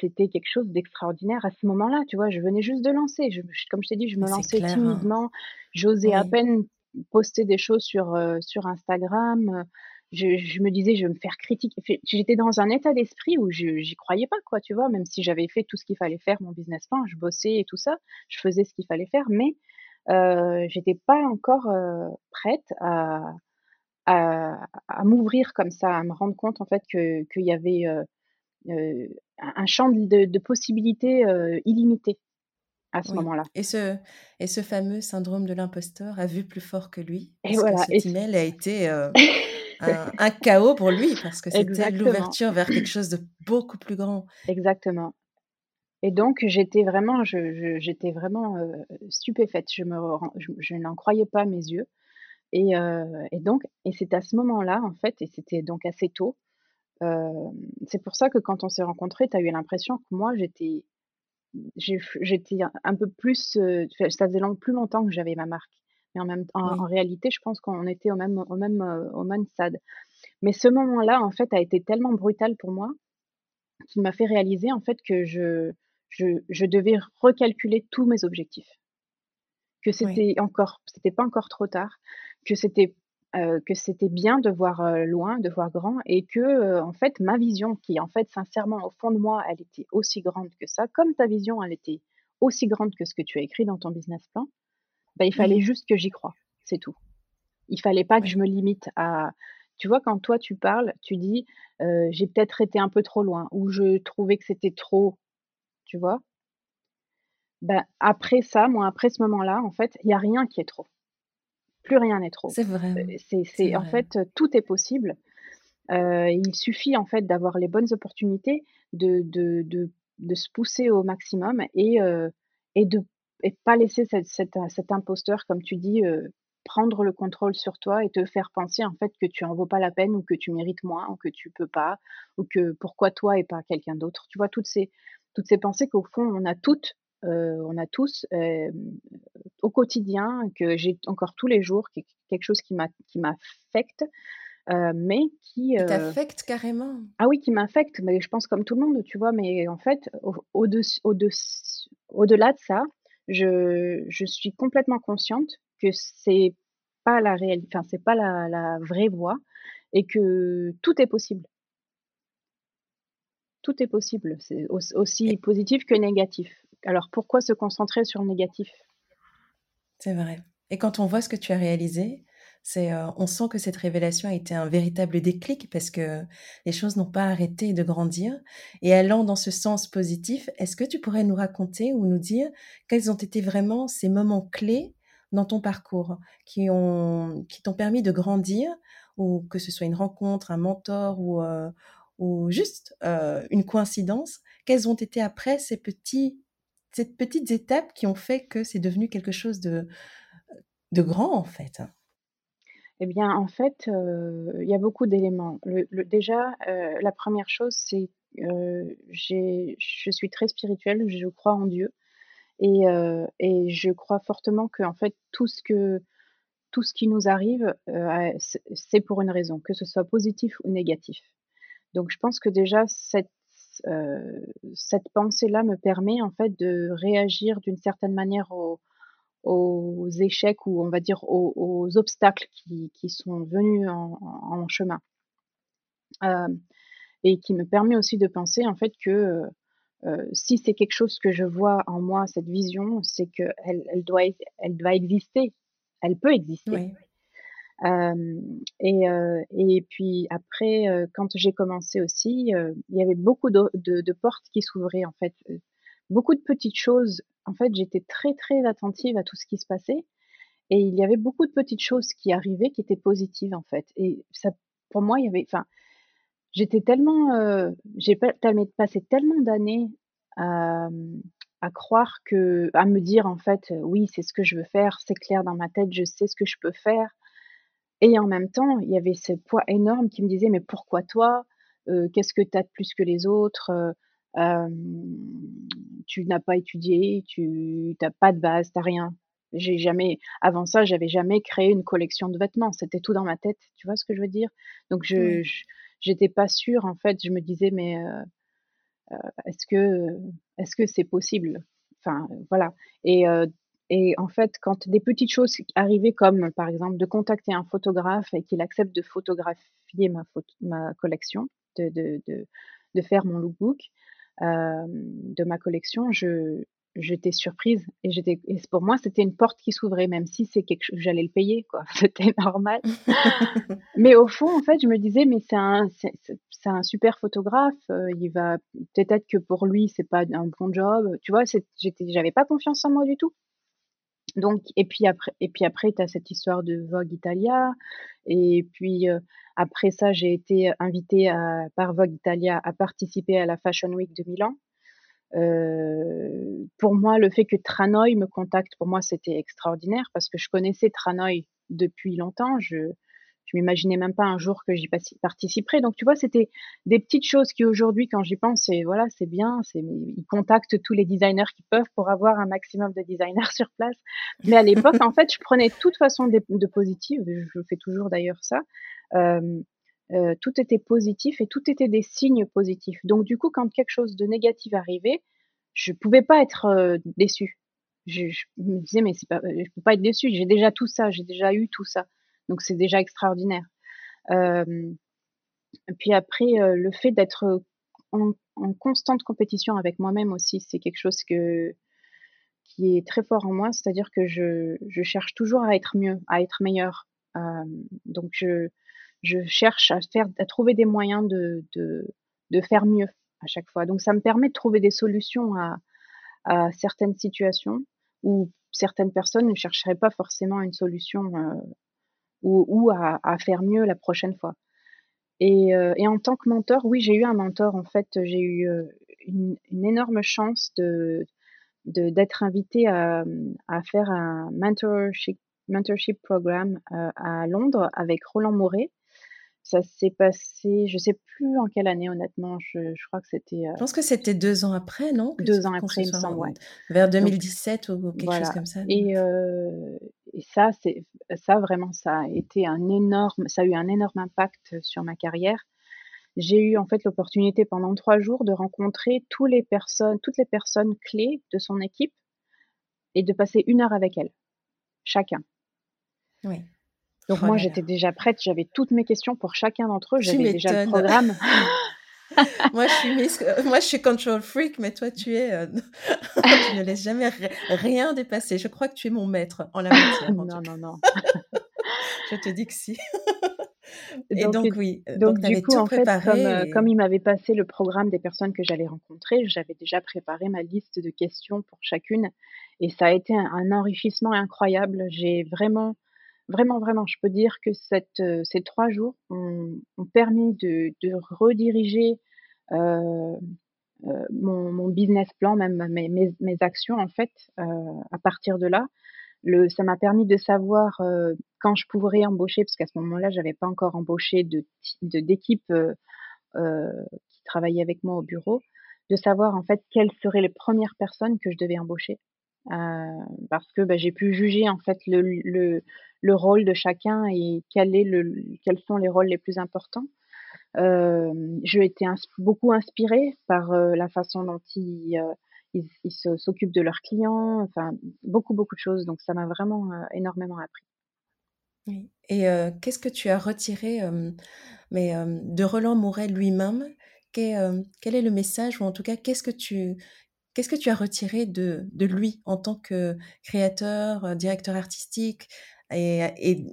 S2: c'était quelque chose d'extraordinaire à ce moment-là, tu vois? Je venais juste de lancer, je comme je t'ai dit, je me lançais hein. timidement, j'osais à peine poster des choses sur, sur Instagram, je me disais: «Je vais me faire critiquer». j'étais dans un état d'esprit où je j'y croyais pas, quoi, tu vois? Même si j'avais fait tout ce qu'il fallait faire, mon business plan, je bossais et tout ça, je faisais ce qu'il fallait faire, mais j'étais pas encore, prête à à à m'ouvrir comme ça, à me rendre compte, en fait, que qu'il y avait, un champ de de possibilités, illimité à ce moment-là.
S1: et ce et ce fameux syndrome de l'imposteur a vu plus fort que lui?
S2: Et voilà
S1: que cet email a été, un, chaos pour lui parce que c'était l'ouverture vers quelque chose de beaucoup plus grand.
S2: Exactement. Et donc j'étais vraiment, je, j'étais vraiment euh, stupéfaite. Je me, je, n'en croyais pas mes yeux. Et, euh, et donc, et c'est à ce moment-là en fait, et c'était donc assez tôt. Euh, c'est pour ça que quand on s'est rencontrés, tu as eu l'impression que moi j'étais, j'étais un peu plus, ça faisait long, plus longtemps que j'avais ma marque. Mais en même en, réalité, je pense qu'on était au même, au même, au même stade. Mais ce moment-là, en fait, a été tellement brutal pour moi qu'il m'a fait réaliser, en fait, que je, je, je devais recalculer tous mes objectifs. Que c'était encore, c'était pas encore trop tard, que c'était euh, que c'était bien de voir euh, loin, de voir grand, et que en fait ma vision, qui en fait sincèrement au fond de moi, elle était aussi grande que ça, comme ta vision, elle était aussi grande que ce que tu as écrit dans ton business plan, bah, il fallait mmh juste que j'y croie, c'est tout. Il fallait pas que je me limite à tu vois, quand toi tu parles, tu dis, «J'ai peut-être été un peu trop loin» ou «Je trouvais que c'était trop», tu vois? Ben, après ça, moi, après ce moment-là, en fait, il y a rien qui est trop. Plus rien n'est trop.
S1: C'est vrai,
S2: c'est en fait, tout est possible. il suffit, en fait, d'avoir les bonnes opportunités, de de de de se pousser au maximum et et de et pas laisser cet imposteur, comme tu dis, euh, prendre le contrôle sur toi et te faire penser en fait que tu en vaux pas la peine ou que tu mérites moins ou que tu peux pas ou que pourquoi toi et pas quelqu'un d'autre. Tu vois toutes ces toutes ces pensées qu'au fond on a toutes, euh, on a tous euh, au quotidien que j'ai encore tous les jours quelque chose qui m'a qui m'affecte. mais qui
S1: t'affecte carrément.
S2: Ah oui, qui m'affecte, mais je pense comme tout le monde, tu vois. Mais en fait, au, au, au, au-delà de ça, je, je suis complètement consciente que c'est pas la réalité, enfin c'est pas la, la vraie voie et que tout est possible. Tout est possible, c'est aussi positif que négatif. Alors pourquoi se concentrer sur le négatif?
S1: C'est vrai. Et quand on voit ce que tu as réalisé, c'est, euh, on sent que cette révélation a été un véritable déclic parce que les choses n'ont pas arrêté de grandir. Et allant dans ce sens positif, est-ce que tu pourrais nous raconter ou nous dire quels ont été vraiment ces moments clés dans ton parcours qui ont, qui t'ont permis de grandir ou que ce soit une rencontre, un mentor ou, euh, ou juste euh, une coïncidence, quelles ont été après ces petits, ces petites étapes qui ont fait que c'est devenu quelque chose de, de grand en fait
S2: eh bien, en fait, il y a beaucoup d'éléments. Déjà, la première chose, c'est, je suis très spirituelle, je crois en Dieu et et je crois fortement que en fait, tout ce que tout ce qui nous arrive, c'est pour une raison, que ce soit positif ou négatif. Donc je pense que déjà cette, cette pensée-là me permet en fait de réagir d'une certaine manière au aux échecs ou on va dire aux, obstacles qui, sont venus en, chemin. Euh, et qui me permet aussi de penser en fait que euh, si c'est quelque chose que je vois en moi, cette vision, c'est qu'elle elle doit, elle doit exister, elle peut exister. Et, et puis après, quand j'ai commencé aussi, il y avait beaucoup de, portes qui s'ouvraient en fait, beaucoup de petites choses. En fait, j'étais très, très attentive à tout ce qui se passait et il y avait beaucoup de petites choses qui arrivaient qui étaient positives, en fait. Et ça pour moi, il y avait enfin, j'étais tellement, j'ai passé tellement d'années à, mmh, à croire que à me dire, en fait: «Oui, c'est ce que je veux faire, c'est clair dans ma tête, je sais ce que je peux faire» et en même temps, il y avait ce poids énorme qui me disait: «Mais pourquoi toi? qu'est-ce que tu as de plus que les autres?» tu n'as pas étudié, tu n'as pas de base, tu as rien. J'ai jamais avant ça, j'avais jamais créé une collection de vêtements, c'était tout dans ma tête, tu vois ce que je veux dire? Donc je j'étais pas sûre en fait. Je me disais mais est-ce que est-ce que c'est possible? Enfin voilà. Et et en fait, quand des petites choses arrivaient, comme par exemple de contacter un photographe et qu'il accepte de photographier ma, ma collection, de, de, de, de, faire mon lookbook euh, de ma collection, je, j'étais surprise et j'étais et pour moi c'était une porte qui s'ouvrait même si c'est quelque chose j'allais le payer quoi. C'était normal. Mais au fond en fait je me disais mais c'est un c'est, c'est un super photographe euh, il va peut-être que pour lui c'est pas un bon job. Tu vois c'est, j'étais j'avais pas confiance en moi du tout donc et puis après et puis après tu as cette histoire de Vogue Italia et puis euh, après ça j'ai été invitée par Vogue Italia à participer à la Fashion Week de Milan euh, pour moi, le fait que Tranoï me contacte, pour moi, c'était extraordinaire parce que je connaissais Tranoï depuis longtemps. Je m'imaginais même pas un jour que j'y participerais. Donc, tu vois, c'était des petites choses qui aujourd'hui, quand j'y pense, voilà, c'est bien. Ils contactent tous les designers qui peuvent pour avoir un maximum de designers sur place. Mais à l'époque, en fait, je prenais toute façon de, de positif. Je fais toujours d'ailleurs ça. Euh, euh, tout était positif et tout était des signes positifs. Donc du coup, quand quelque chose de négatif arrivait, je pouvais pas être euh, déçue. Je, me disais mais c'est pas, je peux pas être déçue. J'ai déjà tout ça, j'ai déjà eu tout ça. Donc c'est déjà extraordinaire. Euh, puis après, le fait d'être en, constante compétition avec moi-même aussi, c'est quelque chose qui est très fort en moi. C'est-à-dire que je, cherche toujours à être mieux, à être meilleur. donc je cherche à trouver des moyens de, faire mieux à chaque fois. Donc ça me permet de trouver des solutions à, certaines situations où certaines personnes ne chercheraient pas forcément une solution euh, ou, ou à, à, faire mieux la prochaine fois. Et, euh, et en tant que mentor, oui, j'ai eu un mentor. En fait, j'ai eu euh, une, une, énorme chance de d'être invitée à, à, faire un mentorship, mentorship programme euh, à Londres avec Roland Moret, ça s'est passé, je sais plus en quelle année, honnêtement. Je, je crois que c'était.
S1: Euh, je pense que c'était deux ans après, non?
S2: Deux ans après, il me semble, ouais.
S1: Vers 2017 Donc, ou quelque voilà. chose comme ça.
S2: Et, euh, et ça, c'est ça vraiment, ça a été un énorme, ça a eu un énorme impact sur ma carrière. J'ai eu en fait l'opportunité pendant trois jours de rencontrer tous les personnes, toutes les personnes clés de son équipe et de passer une heure avec elles, chacun.
S1: Oui.
S2: Donc oh moi, j'étais déjà prête, j'avais toutes mes questions pour chacun d'entre eux, j'avais déjà le programme.
S1: moi, je suis miss... moi, je suis control freak, mais toi, tu es, euh... tu ne laisses jamais rien dépasser. Je crois que tu es mon maître en la matière.
S2: non, non, non.
S1: je te dis que si. Et donc, donc oui,
S2: euh, donc, donc du coup, en fait, comme, euh, et... comme il m'avait passé le programme des personnes que j'allais rencontrer, j'avais déjà préparé ma liste de questions pour chacune, et ça a été un, un enrichissement incroyable. J'ai vraiment Vraiment, vraiment, je peux dire que euh, ces trois jours ont, permis de, rediriger euh, euh, mon, business plan, même mes, actions en fait, à partir de là. Ça m'a permis de savoir quand je pourrais embaucher, parce qu'à ce moment-là, j'avais pas encore embauché d'équipe qui travaillait avec moi au bureau, de savoir en fait quelles seraient les premières personnes que je devais embaucher. Parce que bah, j'ai pu juger en fait le, le, le, rôle de chacun et quel est le, quels sont les rôles les plus importants. J'ai été beaucoup inspirée par la façon dont ils, ils, ils s'occupent de leurs clients, enfin beaucoup beaucoup de choses. Donc ça m'a vraiment énormément appris.
S1: Et qu'est-ce que tu as retiré mais, de Roland Mouret lui-même? Quel est le message ou en tout cas qu'est-ce que tu Qu'est-ce que tu as retiré de, de lui en tant que créateur, euh, directeur artistique et, et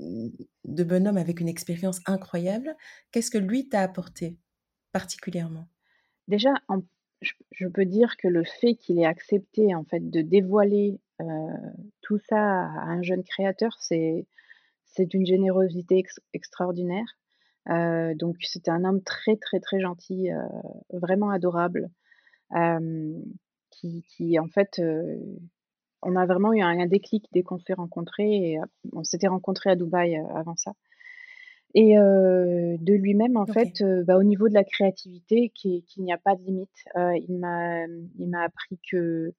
S1: de bonhomme avec une expérience incroyable? Qu'est-ce que lui t'a apporté particulièrement?
S2: Déjà, je, peux dire que le fait qu'il ait accepté en fait de dévoiler euh, tout ça à un jeune créateur, c'est c'est d'une générosité ex extraordinaire. Euh, donc c'était un homme très très très gentil, euh, vraiment adorable. Euh, qui, qui en fait, on a vraiment eu un, un déclic dès qu'on s'est rencontrés. Et, on s'était rencontrés à Dubaï avant ça. Et euh, de lui-même, en okay. fait, euh, bah, au niveau de la créativité, qu'il n'y a pas de limite. Euh, il m'a, il m'a appris que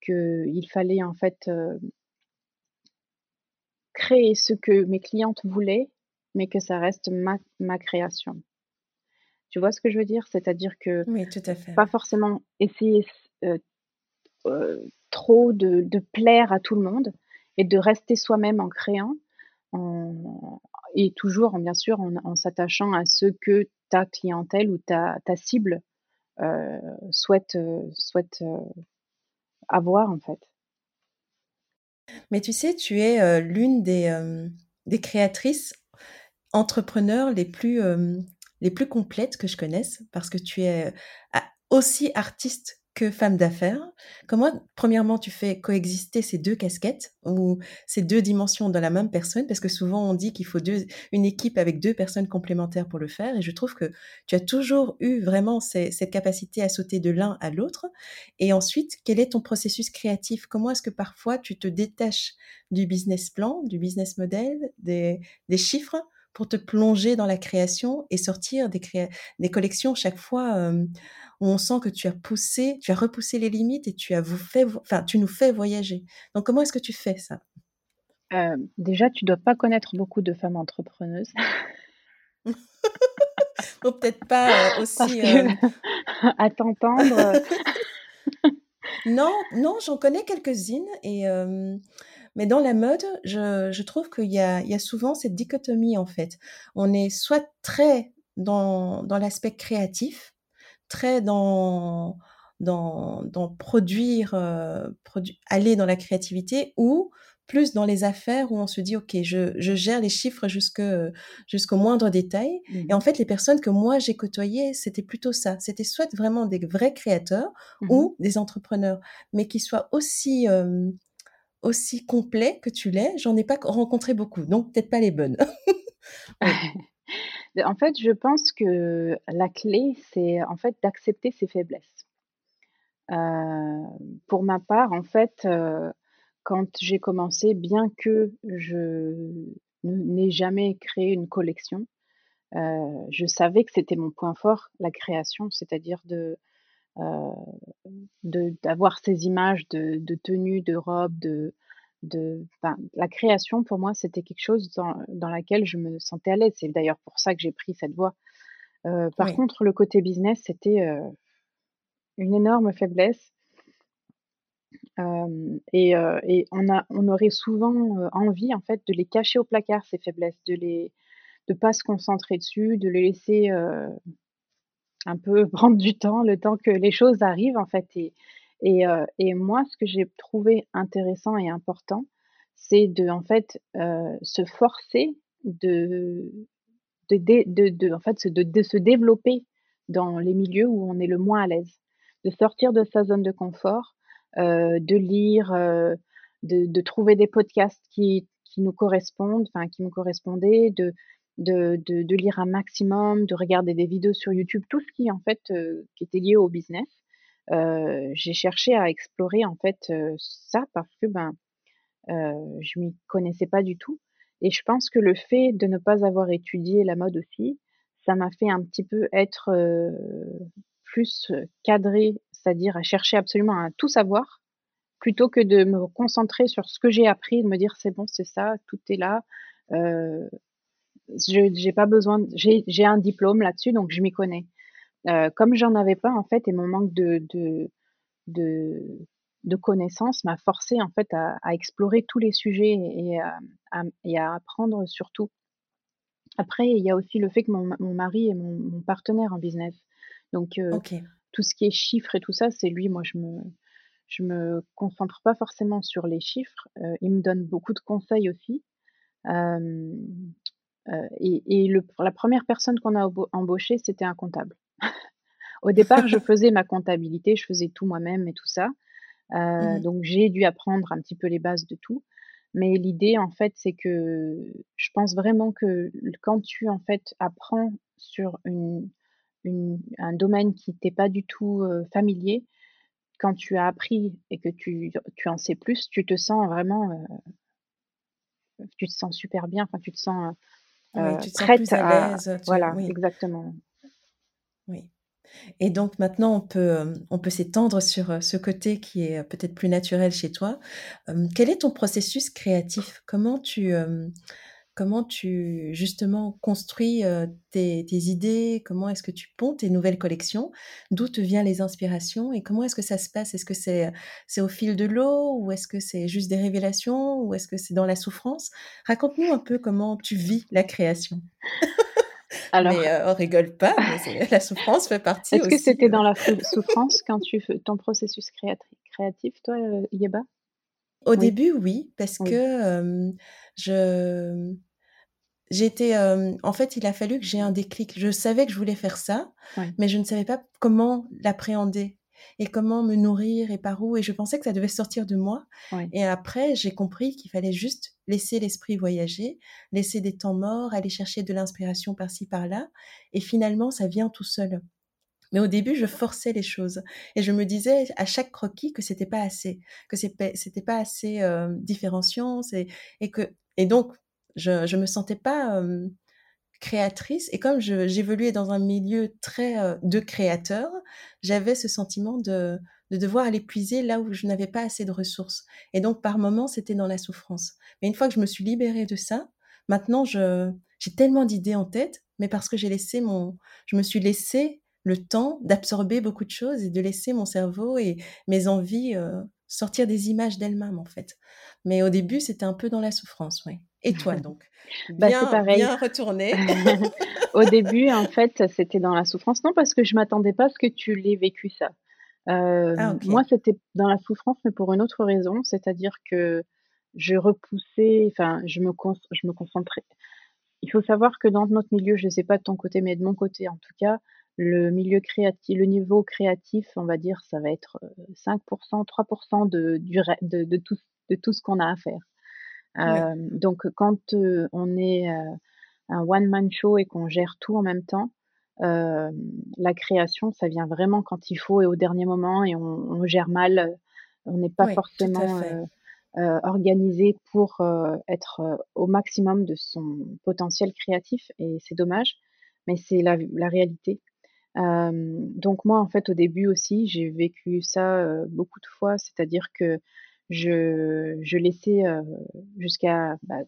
S2: qu'il fallait en fait créer ce que mes clientes voulaient, mais que ça reste ma, ma création. Tu vois ce que je veux dire? C'est-à-dire que
S1: Oui, tout à fait.
S2: pas forcément essayer trop de, plaire à tout le monde et de rester soi-même en créant, et toujours, bien sûr, en, s'attachant à ce que ta clientèle ou ta, cible souhaite, souhaite avoir, en fait.
S1: Mais tu sais, tu es l'une des, des créatrices entrepreneurs les plus, les plus complètes que je connaisse parce que tu es aussi artiste femme d'affaires. Comment, premièrement, tu fais coexister ces deux casquettes ou ces deux dimensions dans la même personne? Parce que souvent, on dit qu'il faut une équipe avec deux personnes complémentaires pour le faire. Et je trouve que tu as toujours eu vraiment cette capacité à sauter de l'un à l'autre. Et ensuite, quel est ton processus créatif? Comment est-ce que parfois tu te détaches du business plan, du business model, des, chiffres pour te plonger dans la création et sortir des collections chaque fois où on sent que tu as poussé, tu as repoussé les limites et tu as vous fait, enfin, tu nous fais voyager. Donc, comment est-ce que tu fais ça?
S2: Déjà, tu dois pas connaître beaucoup de femmes entrepreneuses.
S1: Ou peut-être pas aussi.
S2: à t'entendre.
S1: non, non, j'en connais quelques-unes et mais dans la mode, je, trouve qu'il y a, il y a souvent cette dichotomie en fait. On est soit très dans, dans l'aspect créatif, très dans, dans, dans produire, euh, aller dans la créativité ou plus dans les affaires où on se dit, OK, je, je gère les chiffres jusqu'au moindre détail. Et mmh. en fait, les personnes que moi j'ai côtoyées, c'était plutôt ça. C'était soit vraiment des vrais créateurs mmh ou des entrepreneurs, mais qui soient aussi aussi complet que tu l'es, j'en ai pas rencontré beaucoup, donc peut-être pas les bonnes.
S2: En fait, je pense que la clé, c'est en fait d'accepter ses faiblesses. Euh, pour ma part, en fait, euh, quand j'ai commencé, bien que je n'ai jamais créé une collection, euh, je savais que c'était mon point fort, la création, c'est-à-dire d'avoir ces images de tenues, de robes, de, de la création pour moi c'était quelque chose dans, dans, laquelle je me sentais à l'aise. C'est d'ailleurs pour ça que j'ai pris cette voie. Euh, par contre, le côté business, c'était euh, une énorme faiblesse. et, et on, a, on aurait souvent envie en fait de les cacher au placard ces faiblesses, de les de pas se concentrer dessus, de les laisser un peu prendre du temps, le temps que les choses arrivent en fait. Et, et, moi, ce que j'ai trouvé intéressant et important, c'est de en fait se forcer de de, de, en fait, de, de se développer dans les milieux où on est le moins à l'aise, de sortir de sa zone de confort, de lire, de, de, trouver des podcasts qui, qui nous correspondent, enfin qui me correspondaient, de, de, de, lire un maximum, de regarder des vidéos sur YouTube, tout ce qui en fait qui était lié au business. J'ai cherché à explorer en fait ça parce que ben euh, je m'y connaissais pas du tout. Et je pense que le fait de ne pas avoir étudié la mode aussi, ça m'a fait un petit peu être plus cadré, c'est-à-dire à chercher absolument à tout savoir, plutôt que de me concentrer sur ce que j'ai appris, de me dire c'est bon, c'est ça, tout est là. J'ai pas besoin, j'ai un diplôme là-dessus, donc je m'y connais. Euh, comme j'en avais pas en fait, et mon manque de de de, de connaissances m'a forcé en fait à, à, explorer tous les sujets et à, à, et à apprendre surtout. Après, il y a aussi le fait que mon, mon mari est mon, mon, partenaire en business, donc euh, tout ce qui est chiffres et tout ça, c'est lui. Moi, je me je me concentre pas forcément sur les chiffres. Euh, il me donne beaucoup de conseils aussi. Euh, euh et, et le, la première personne qu'on a embauchée, c'était un comptable. Au départ, je faisais ma comptabilité, je faisais tout moi-même et tout ça. Euh, mmh donc j'ai dû apprendre un petit peu les bases de tout. Mais l'idée, en fait, c'est que je pense vraiment que quand tu en fait apprends sur une, une, un domaine qui t'est pas du tout euh, familier, quand tu as appris et que tu, tu, en sais plus, tu te sens vraiment, euh, tu te sens super bien. Enfin, tu te sens
S1: oui, tu te prête sens plus à, l'aise.
S2: Voilà, exactement.
S1: Oui. Et donc maintenant, on peut, euh, on peut s'étendre sur euh, ce côté qui est euh, peut-être plus naturel chez toi. quel est ton processus créatif? Comment tu, comment tu justement construis tes, idées, comment est-ce que tu ponds tes nouvelles collections, d'où te viennent les inspirations? Et comment est-ce que ça se passe? Est-ce que c'est c'est au fil de l'eau? Ou est-ce que c'est juste des révélations? Ou est-ce que c'est dans la souffrance? Raconte-nous un peu comment tu vis la création. Alors, mais on rigole pas, la souffrance fait partie.
S2: Est-ce que c'était dans la souffrance quand tu fais ton processus créatif, toi, Yeba?
S1: Au début, oui, parce que je j'étais en fait, il a fallu que j'ai un déclic. Je savais que je voulais faire ça, mais je ne savais pas comment l'appréhender et comment me nourrir et par où. Et je pensais que ça devait sortir de moi. Et après, j'ai compris qu'il fallait juste laisser l'esprit voyager, laisser des temps morts, aller chercher de l'inspiration par-ci par-là. Et finalement, ça vient tout seul. Mais au début, je forçais les choses et je me disais à chaque croquis que c'était pas assez, que c'était pas assez différenciant, et que et donc je je me sentais pas créatrice. Et comme j'évoluais dans un milieu très euh, de créateurs, j'avais ce sentiment de, de devoir aller puiser là où je n'avais pas assez de ressources. Et donc, par moments, c'était dans la souffrance. Mais une fois que je me suis libérée de ça, maintenant, j'ai tellement d'idées en tête, mais parce que j'ai laissé mon, je me suis laissé le temps d'absorber beaucoup de choses et de laisser mon cerveau et mes envies euh, sortir des images d'elles-mêmes, en fait. Mais au début, c'était un peu dans la souffrance, oui. Et toi, donc
S2: bah, bien, pareil.
S1: bien retourné.
S2: Au début, en fait, c'était dans la souffrance. Non, parce que je m'attendais pas à ce que tu l'aies vécu ça. Euh, ah, moi, c'était dans la souffrance, mais pour une autre raison, c'est-à-dire que je repoussais, enfin, je me, je me concentrais. Il faut savoir que dans notre milieu, je ne sais pas de ton côté, mais de mon côté en tout cas, le milieu créatif, le niveau créatif, on va dire, ça va être 5%, euh, 3% de, du, de, de, tout, de tout ce qu'on a à faire. Euh, donc, quand euh, on est euh, un one-man show et qu'on gère tout en même temps, la création, ça vient vraiment quand il faut et au dernier moment et on, gère mal. On n'est pas forcément organisé pour être au maximum de son potentiel créatif et c'est dommage, mais c'est la, la réalité. donc moi, en fait, au début aussi, j'ai vécu ça beaucoup de fois, c'est-à-dire que je, laissais jusqu'à bah,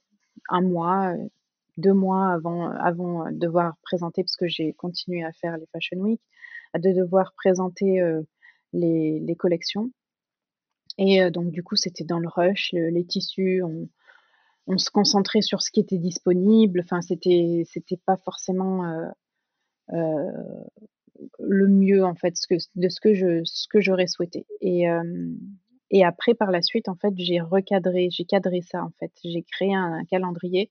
S2: un mois, deux mois avant, avant de devoir présenter, parce que j'ai continué à faire les Fashion Week, de devoir présenter les, collections. Et donc, du coup, c'était dans le rush, les tissus, on, se concentrait sur ce qui était disponible. Enfin, c'était, c'était pas forcément euh, le mieux, en fait, de ce que, je, ce que j'aurais souhaité. Et, et après, par la suite, en fait, j'ai recadré, j'ai cadré ça, en fait. J'ai créé un, calendrier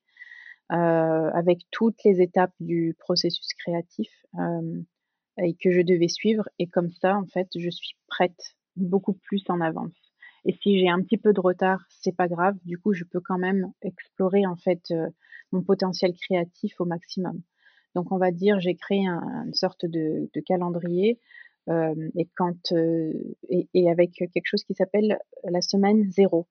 S2: avec toutes les étapes du processus créatif et que je devais suivre. Et comme ça, en fait, je suis prête beaucoup plus en avance. Et si j'ai un petit peu de retard, c'est pas grave. Du coup, je peux quand même explorer en fait mon potentiel créatif au maximum. Donc, on va dire, j'ai créé une sorte de calendrier et, avec quelque chose qui s'appelle la semaine zéro.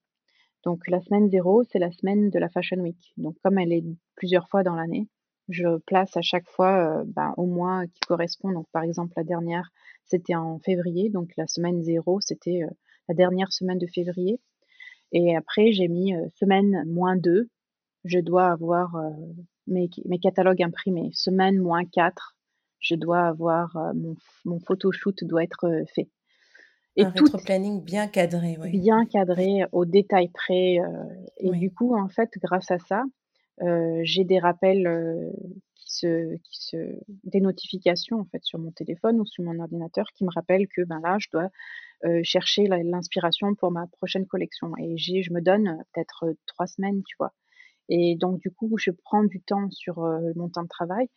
S2: Donc la semaine zéro, c'est la semaine de la Fashion Week. Donc comme elle est plusieurs fois dans l'année, je place à chaque fois ben, au mois qui correspond. Donc par exemple la dernière, c'était en février. Donc la semaine zéro, c'était la dernière semaine de février. Et après, j'ai mis semaine moins 2. Je dois avoir mes, mes, catalogues imprimés. Semaine moins 4, je dois avoir mon, mon photoshoot doit être fait.
S1: Et un tout planning bien cadré, oui.
S2: Bien cadré, au détail près. et du coup, en fait, grâce à ça, j'ai des rappels qui se, qui se, des notifications en fait sur mon téléphone ou sur mon ordinateur qui me rappellent que ben là, je dois chercher l'inspiration pour ma prochaine collection. Et j'ai, je me donne peut-être trois semaines, tu vois. Et donc du coup, je prends du temps sur mon temps de travail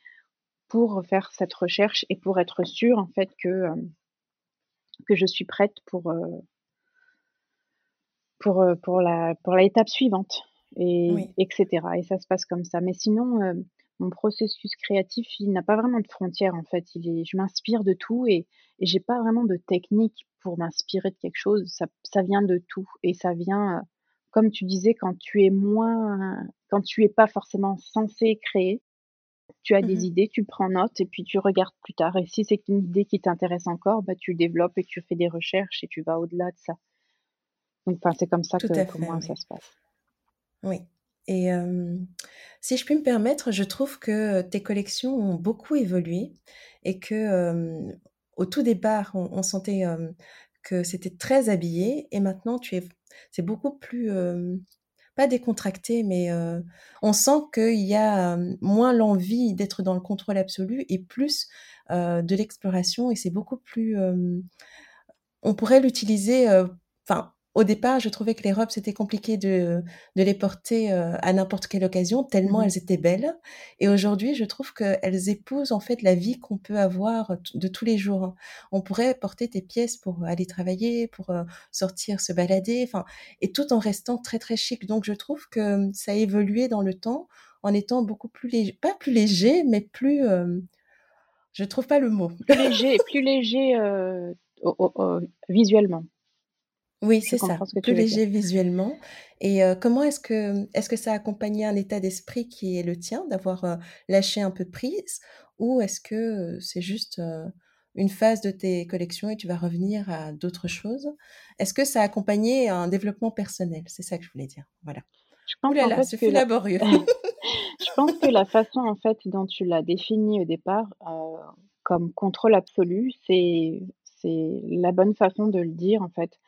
S2: pour faire cette recherche et pour être sûre en fait que, euh, que je suis prête pour, euh, pour, euh, pour, la, pour l'étape suivante, et, etc. Et ça se passe comme ça. Mais sinon, mon processus créatif, il n'a pas vraiment de frontières en fait. Il est, je m'inspire de tout et, et j'ai pas vraiment de technique pour m'inspirer de quelque chose. Ça, ça vient de tout et ça vient, comme tu disais, quand tu es moins, quand tu es pas forcément censé créer, tu as des mmh idées, tu prends note et puis tu regardes plus tard. Et si c'est une idée qui t'intéresse encore, bah, tu développes et tu fais des recherches et tu vas au-delà de ça. Donc, c'est comme ça que pour moi ça se passe.
S1: Oui. Et si je puis me permettre, je trouve que tes collections ont beaucoup évolué et que au tout départ, on, sentait que c'était très habillé et maintenant tu es, c'est beaucoup plus pas décontracté, mais on sent qu'il y a moins l'envie d'être dans le contrôle absolu et plus de l'exploration et c'est beaucoup plus on pourrait l'utiliser enfin au départ, je trouvais que les robes, c'était compliqué de, de les porter euh, à n'importe quelle occasion, tellement
S2: Mmh
S1: elles étaient belles. Et aujourd'hui, je trouve qu'elles épousent en fait la vie qu'on peut avoir de tous les jours. hein. On pourrait porter tes pièces pour aller travailler, pour euh, sortir, se balader, enfin, et tout en restant très très chic. Donc, je trouve que ça a évolué dans le temps en étant beaucoup plus léger, pas plus léger, mais plus, euh, je trouve pas le mot.
S2: Plus léger, plus léger visuellement.
S1: Oui, c'est ça, plus léger visuellement. Et comment est-ce que est-ce que ça a accompagné un état d'esprit qui est le tien, d'avoir, lâché un peu prise? Ou est-ce que, c'est juste, une phase de tes collections et tu vas revenir à d'autres choses? Est-ce que ça a accompagné un développement personnel? C'est ça que je voulais dire, voilà.
S2: Je pense là ce fut laborieux. Je pense que la façon, en fait, dont tu l'as défini au départ, comme contrôle absolu, c'est c'est la bonne façon de le dire, en fait.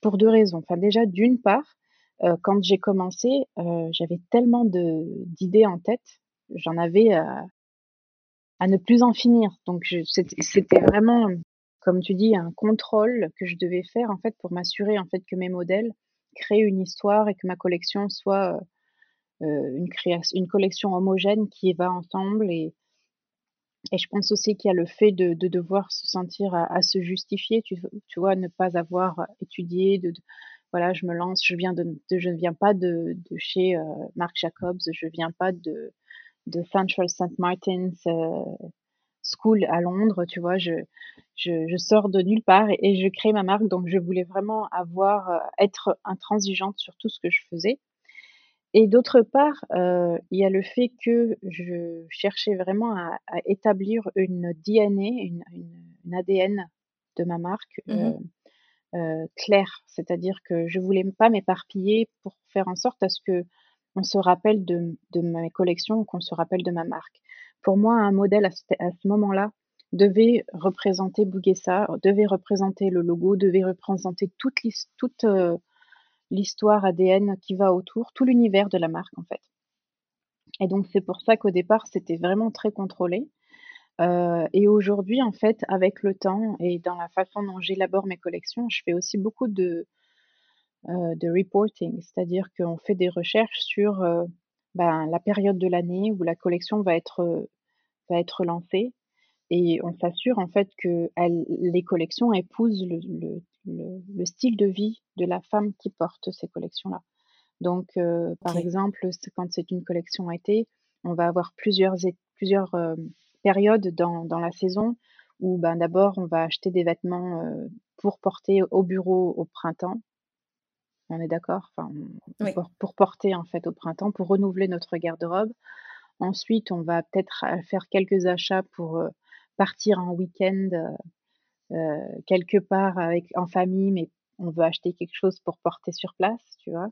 S2: Pour deux raisons. Enfin, déjà, d'une part, euh, quand j'ai commencé, euh, j'avais tellement d'idées en tête, j'en avais à, ne plus en finir. Donc, c'était vraiment, comme tu dis, un contrôle que je devais faire en fait pour m'assurer en fait que mes modèles créent une histoire et que ma collection soit euh, une, une collection homogène qui va ensemble et, et je pense aussi qu'il y a le fait de, devoir se sentir à, se justifier, tu, tu, vois, ne pas avoir étudié, de, voilà, je me lance, je viens de, je ne viens pas de, chez euh, Marc Jacobs, je viens pas de, de Central St. Martin's euh, School à Londres, tu vois, je, je, sors de nulle part et, je crée ma marque, donc je voulais vraiment avoir, euh, être intransigeante sur tout ce que je faisais. Et d'autre part, euh, il y a le fait que je cherchais vraiment à établir une DNA, une une ADN de ma marque, mmh euh, euh, claire. C'est-à-dire que je voulais pas m'éparpiller pour faire en sorte à ce qu'on se rappelle de de mes collections, qu'on se rappelle de ma marque. Pour moi, un modèle à ce moment-là devait représenter Bouguessa, devait représenter le logo, devait représenter toute toute, l'histoire ADN qui va autour, tout l'univers de la marque en fait. Et donc c'est pour ça qu'au départ c'était vraiment très contrôlé. Euh, et aujourd'hui en fait avec le temps et dans la façon dont j'élabore mes collections, je fais aussi beaucoup de euh, reporting, c'est-à-dire qu'on fait des recherches sur euh, ben, la période de l'année où la collection va être lancée et on s'assure en fait que les collections épousent le, style de vie de la femme qui porte ces collections-là. Donc, euh, par exemple, quand c'est une collection été, on va avoir plusieurs, plusieurs euh, périodes dans, dans, la saison où ben, d'abord on va acheter des vêtements euh, pour porter au bureau au printemps. On est d'accord? Enfin, pour, pour, porter en fait au printemps, pour renouveler notre garde-robe. Ensuite, on va peut-être faire quelques achats pour partir en week-end euh, quelque part avec en famille, mais on veut acheter quelque chose pour porter sur place, tu vois?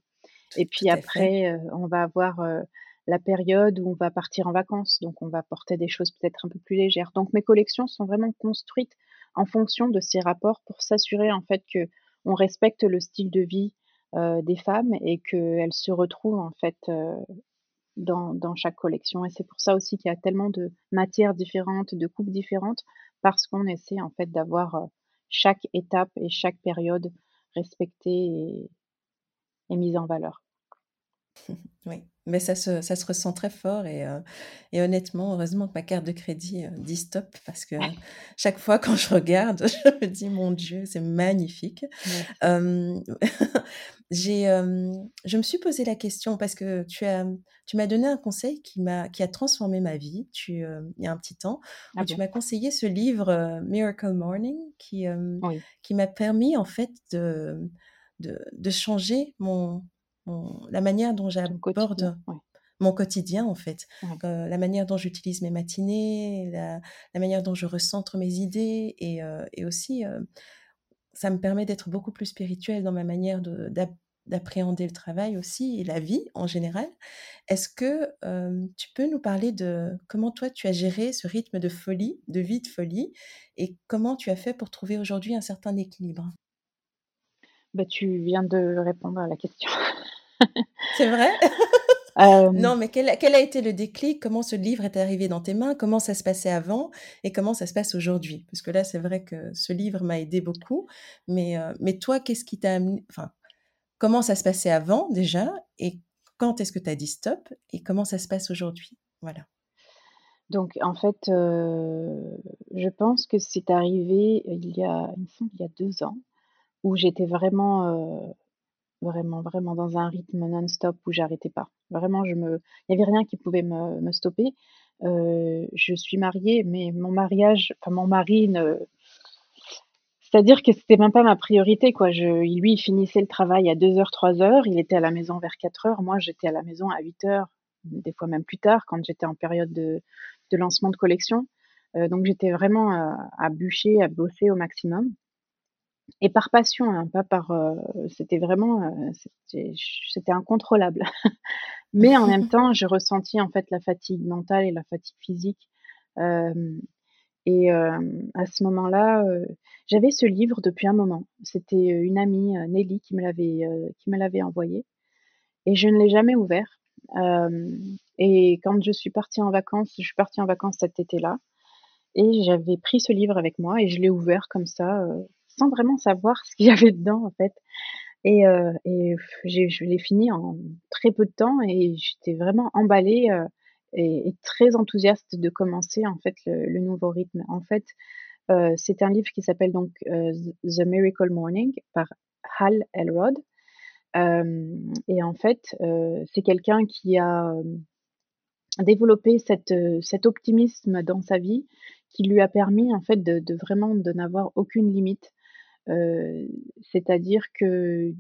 S2: Et puis après, euh, on va avoir euh, la période où on va partir en vacances, donc on va porter des choses peut-être un peu plus légères. Donc mes collections sont vraiment construites en fonction de ces rapports pour s'assurer en fait que on respecte le style de vie des femmes et qu'elles se retrouvent en fait dans, chaque collection. Et c'est pour ça aussi qu'il y a tellement de matières différentes, de coupes différentes, parce qu'on essaie en fait d'avoir chaque étape et chaque période respectée et mise en valeur.
S1: Oui, mais ça se, ça se ressent très fort et, euh, et honnêtement, heureusement que ma carte de crédit euh, dit stop parce que chaque fois quand je regarde, je me dis mon Dieu, c'est magnifique. j'ai, je me suis posé la question parce que tu as, tu m'as donné un conseil qui m'a, qui a transformé ma vie. Tu, il y a un petit temps, où ah tu m'as conseillé ce livre Miracle Morning qui, qui m'a permis en fait de, de, de changer mon la manière dont j'aborde mon quotidien en fait, euh, la manière dont j'utilise mes matinées, la, manière dont je recentre mes idées et, euh, aussi euh, ça me permet d'être beaucoup plus spirituelle dans ma manière d'appréhender le travail aussi et la vie en général. Est-ce que tu peux nous parler de comment toi tu as géré ce rythme de folie, de vie de folie, et comment tu as fait pour trouver aujourd'hui un certain équilibre?
S2: Bah, Tu viens de répondre à la question.
S1: C'est vrai? Non, mais quel, a été le déclic? Comment ce livre est arrivé dans tes mains? Comment ça se passait avant? Et comment ça se passe aujourd'hui? Parce que là, c'est vrai que ce livre m'a aidé beaucoup. Mais, mais toi, qu'est-ce qui t'a amené Enfin, comment ça se passait avant déjà? Et quand est-ce que tu as dit stop? Et comment ça se passe aujourd'hui? Voilà.
S2: Donc, en fait, je pense que c'est arrivé il y a, il y a deux ans, où j'étais vraiment Vraiment, vraiment dans un rythme non-stop où j'arrêtais pas. Vraiment, je me il y avait rien qui pouvait me me stopper. Euh, je suis mariée, mais mon mariage enfin mon mari ne c'est-à-dire que c'était même pas ma priorité, quoi. Lui, il finissait le travail à 2:00-3:00, il était à la maison vers 4:00. Moi, j'étais à la maison à 8:00, des fois même plus tard quand j'étais en période de de lancement de collection. Euh, donc j'étais vraiment, euh, à bûcher, à bosser au maximum et par passion, hein, pas par, c'était vraiment, c'était incontrôlable. Mais en même temps, j'ai ressenti en fait la fatigue mentale et la fatigue physique. et à ce moment-là, j'avais ce livre depuis un moment. C'était, une amie, Nelly qui me l'avait, qui me l'avait envoyé et je ne l'ai jamais ouvert. et quand je suis partie en vacances, je suis partie en vacances cet été-là et j'avais pris ce livre avec moi et je l'ai ouvert comme ça, sans vraiment savoir ce qu'il y avait dedans en fait. Et, euh, je l'ai fini en très peu de temps et j'étais vraiment emballée euh, et, très enthousiaste de commencer en fait le, nouveau rythme. En fait, euh, c'est un livre qui s'appelle donc The Miracle Morning par Hal Elrod. et en fait, c'est quelqu'un qui a développé cette, cet optimisme dans sa vie qui lui a permis en fait de, de vraiment de n'avoir aucune limite c'est-à-dire que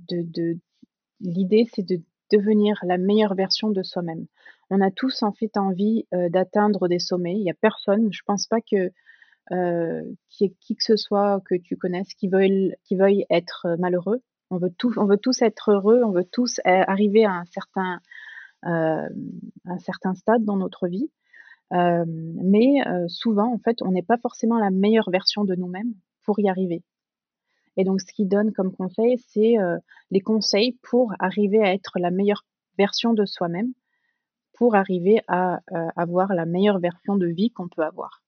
S2: l'idée, c'est de devenir la meilleure version de soi-même. On a tous en fait envie d'atteindre des sommets. Il n'y a personne, je pense pas que qui, que ce soit que tu connaisses qui veuille, qui veuille être malheureux. On veut, tous, on veut tous être heureux, on veut tous arriver à un certain, un certain stade dans notre vie. mais souvent, en fait, on n'est pas forcément la meilleure version de nous-mêmes pour y arriver. Et donc, ce qu'il donne comme conseil, c'est euh, les conseils pour arriver à être la meilleure version de soi-même, pour arriver à euh, avoir la meilleure version de vie qu'on peut avoir.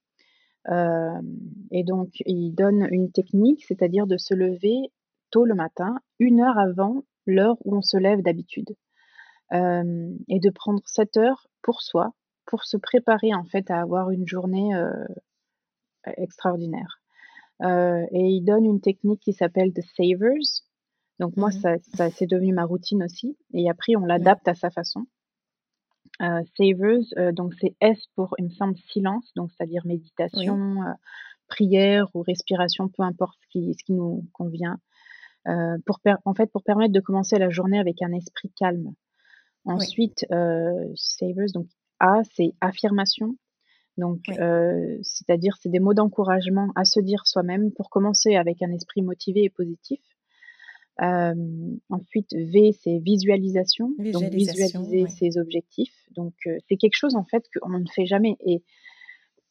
S2: Euh, et donc, il donne une technique, c'est-à-dire de se lever tôt le matin, une heure avant l'heure où on se lève d'habitude, et de prendre cette heure pour soi, pour se préparer en fait à avoir une journée extraordinaire. Euh, et il donne une technique qui s'appelle The Savers. Donc moi, mmh ça, c'est devenu ma routine aussi. Et après, on l'adapte à sa façon. Euh, savers, euh, donc c'est S pour, il me semble, silence, donc c'est-à-dire méditation, prière ou respiration, peu importe ce qui, ce qui nous convient. pour en fait, pour permettre de commencer la journée avec un esprit calme. Ensuite, savers, donc A, c'est affirmation. Donc, c'est-à-dire, c'est des mots d'encouragement à se dire soi-même pour commencer avec un esprit motivé et positif. ensuite, V, c'est visualisation. donc, visualiser ses objectifs. Donc, c'est quelque chose, en fait, qu'on ne fait jamais. Et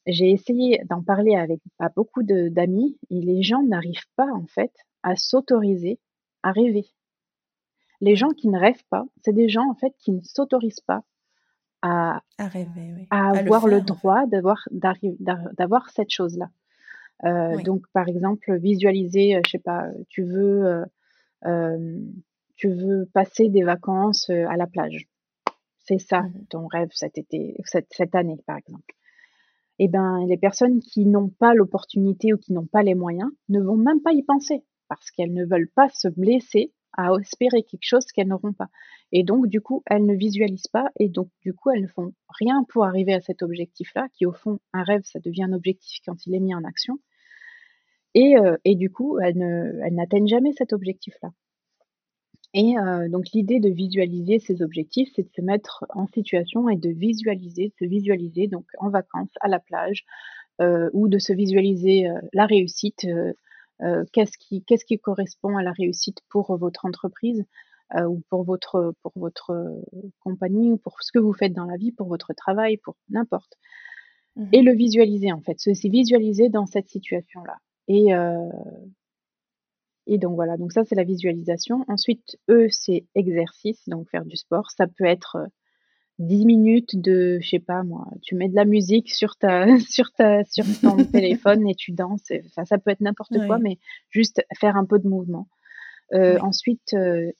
S2: j'ai essayé d'en parler avec à beaucoup d'amis et les gens n'arrivent pas, en fait, à s'autoriser à rêver. Les gens qui ne rêvent pas, c'est des gens, en fait, qui ne s'autorisent pas à,
S1: rêver,
S2: à, avoir le, droit d'avoir d'avoir cette chose-là. Euh, donc, par exemple, visualiser, euh, je sais pas, tu veux, euh, tu veux passer des vacances à la plage. C'est ça mmh ton rêve cet été, cette, cette année, par exemple. Eh ben, les personnes qui n'ont pas l'opportunité ou qui n'ont pas les moyens ne vont même pas y penser parce qu'elles ne veulent pas se blesser à espérer quelque chose qu'elles n'auront pas. Et donc, du coup, elles ne visualisent pas et donc, du coup, elles ne font rien pour arriver à cet objectif-là, qui au fond, un rêve, ça devient un objectif quand il est mis en action. Et, euh, du coup, elles n'atteignent jamais cet objectif-là. Et euh, donc, l'idée de visualiser ces objectifs, c'est de se mettre en situation et de visualiser, de se visualiser donc en vacances, à la plage, euh, ou de se visualiser la réussite, qu'est-ce qui, qu'est-ce qui correspond à la réussite pour votre entreprise ou pour votre, pour votre compagnie ou pour ce que vous faites dans la vie, pour votre travail, pour n'importe. Mmh et le visualiser en fait, se visualiser dans cette situation-là. Et, et donc voilà, donc ça c'est la visualisation. Ensuite, eux, c'est exercice, donc faire du sport. Ça peut être 10 minutes de, je sais pas moi, tu mets de la musique sur ta, sur ta, sur ton téléphone et tu danses. Enfin, ça peut être n'importe quoi, mais juste faire un peu de mouvement. Euh, Ensuite, euh,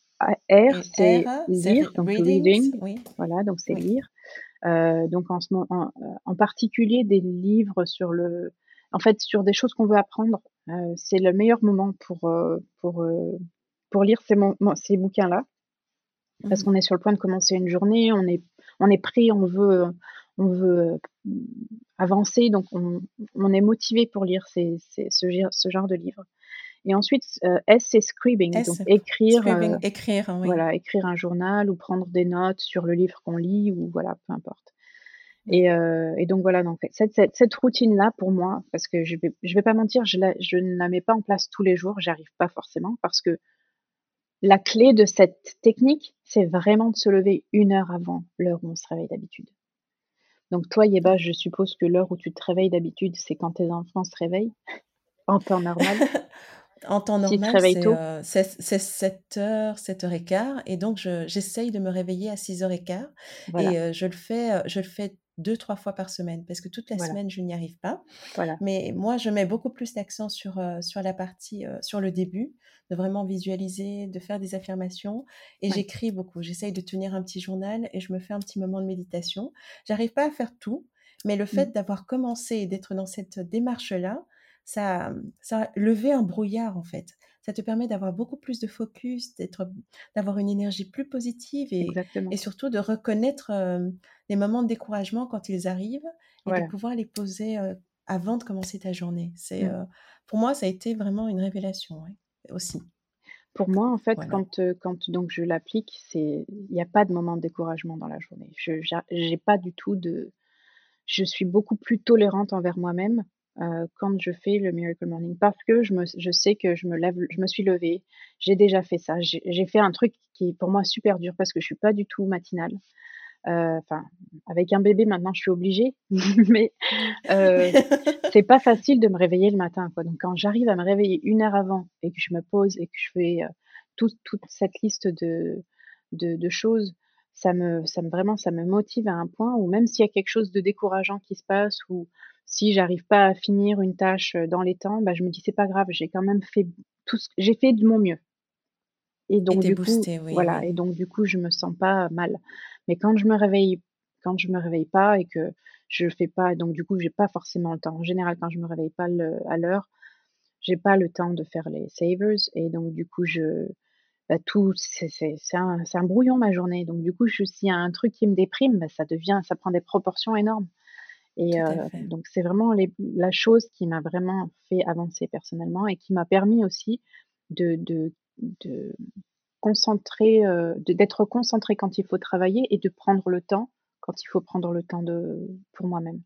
S2: R, c'est lire, donc reading. Voilà, donc c'est lire. Euh, donc en, ce moment, en, particulier des livres sur le, en fait, sur des choses qu'on veut apprendre. Euh, c'est le meilleur moment pour euh, pour pour lire ces, ces bouquins-là parce mmh. qu'on est sur le point de commencer une journée, on est, on est pris, on veut, on veut avancer, donc on, on est motivé pour lire ces, ces, ce, ce, genre de livre. Et ensuite, euh, S, c'est scribing, donc écrire,
S1: euh, écrire, oui.
S2: voilà, écrire un journal ou prendre des notes sur le livre qu'on lit ou voilà, peu importe. Et, euh, et, donc voilà, donc cette, cette, cette routine-là pour moi, parce que je vais, je vais pas mentir, je, la, je ne la mets pas en place tous les jours, j'arrive pas forcément, parce que la clé de cette technique, c'est vraiment de se lever une heure avant l'heure où on se réveille d'habitude. Donc toi, Yeba, je suppose que l'heure où tu te réveilles d'habitude, c'est quand tes enfants se réveillent? En temps normal?
S1: en temps normal, c'est 7h, 7h15. Et donc, j'essaye de me réveiller à 6h15. Et euh, je, le fais, euh, je le fais deux, trois fois par semaine, parce que toute la semaine, je n'y arrive pas. Voilà. Mais moi, je mets beaucoup plus d'accent sur, euh, sur la partie, euh, sur le début, de vraiment visualiser, de faire des affirmations. Et j'écris beaucoup. J'essaye de tenir un petit journal et je me fais un petit moment de méditation. J'arrive pas à faire tout, mais le fait mmh. d'avoir commencé et d'être dans cette démarche-là, ça, ça a levé un brouillard, en fait ça te permet d'avoir beaucoup plus de focus, d'être, d'avoir une énergie plus positive et, et surtout de reconnaître les moments de découragement quand ils arrivent et de pouvoir les poser avant de commencer ta journée. C'est, mmh. pour moi, ça a été vraiment une révélation aussi.
S2: Pour moi, en fait, quand, quand donc je l'applique, il n'y a pas de moment de découragement dans la journée. Je j'ai pas du tout de je suis beaucoup plus tolérante envers moi-même euh, quand je fais le Miracle Morning parce que je, me, je sais que je me lève, je me suis levée, j'ai déjà fait ça, j'ai fait un truc qui est pour moi super dur parce que je suis pas du tout matinale. Euh, enfin, avec un bébé maintenant, je suis obligée, mais euh, c'est pas facile de me réveiller le matin. Quoi. Donc quand j'arrive à me réveiller une heure avant et que je me pose et que je fais euh, toute cette liste de, de, de choses, ça me, ça me vraiment, ça me motive à un point où même s'il y a quelque chose de décourageant qui se passe ou si j'arrive pas à finir une tâche dans les temps, bah, je me dis c'est pas grave, j'ai quand même fait tout ce j'ai fait de mon mieux. Et donc du coup, voilà, et donc du coup, je me sens pas mal. Mais quand je me réveille, quand je me réveille pas et que je fais pas, donc du coup, j'ai pas forcément le temps. En général, quand je me réveille pas à l'heure, j'ai pas le temps de faire les savers et donc du coup, je bah, tout c'est un, un, brouillon ma journée. Donc du coup, s'il y a un truc qui me déprime, bah, ça devient, ça prend des proportions énormes. Et euh, donc, c'est vraiment la chose qui m'a vraiment fait avancer personnellement et qui m'a permis aussi de, de, de concentrer, euh, d'être concentré quand il faut travailler et de prendre le temps quand il faut prendre le temps de, pour moi-même.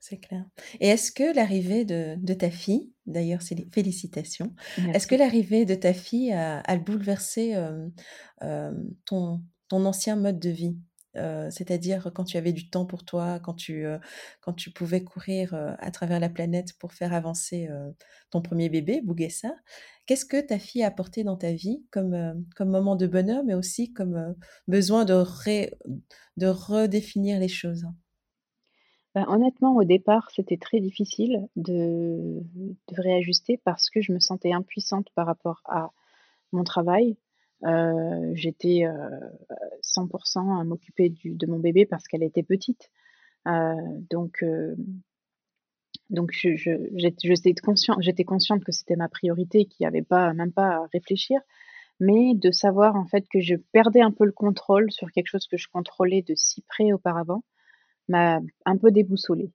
S1: C'est clair. Et est-ce que l'arrivée de, de, ta fille, d'ailleurs, c'est les félicitations, est-ce que l'arrivée de ta fille a, a bouleversé euh, ton, ton ancien mode de vie? C'est-à-dire quand tu avais du temps pour toi, quand tu, quand tu pouvais courir à travers la planète pour faire avancer ton premier bébé, Bougessa. Qu'est-ce que ta fille a apporté dans ta vie comme, comme moment de bonheur, mais aussi comme besoin de, de redéfinir les choses?
S2: Ben, honnêtement, au départ, c'était très difficile de, de réajuster parce que je me sentais impuissante par rapport à mon travail, euh, j'étais 100% euh, à m'occuper de mon bébé parce qu'elle était petite. Euh, donc, donc j'étais consciente, que c'était ma priorité, qu'il n'y avait pas, même pas à réfléchir, mais de savoir en fait que je perdais un peu le contrôle sur quelque chose que je contrôlais de si près auparavant, m'a un peu déboussolée.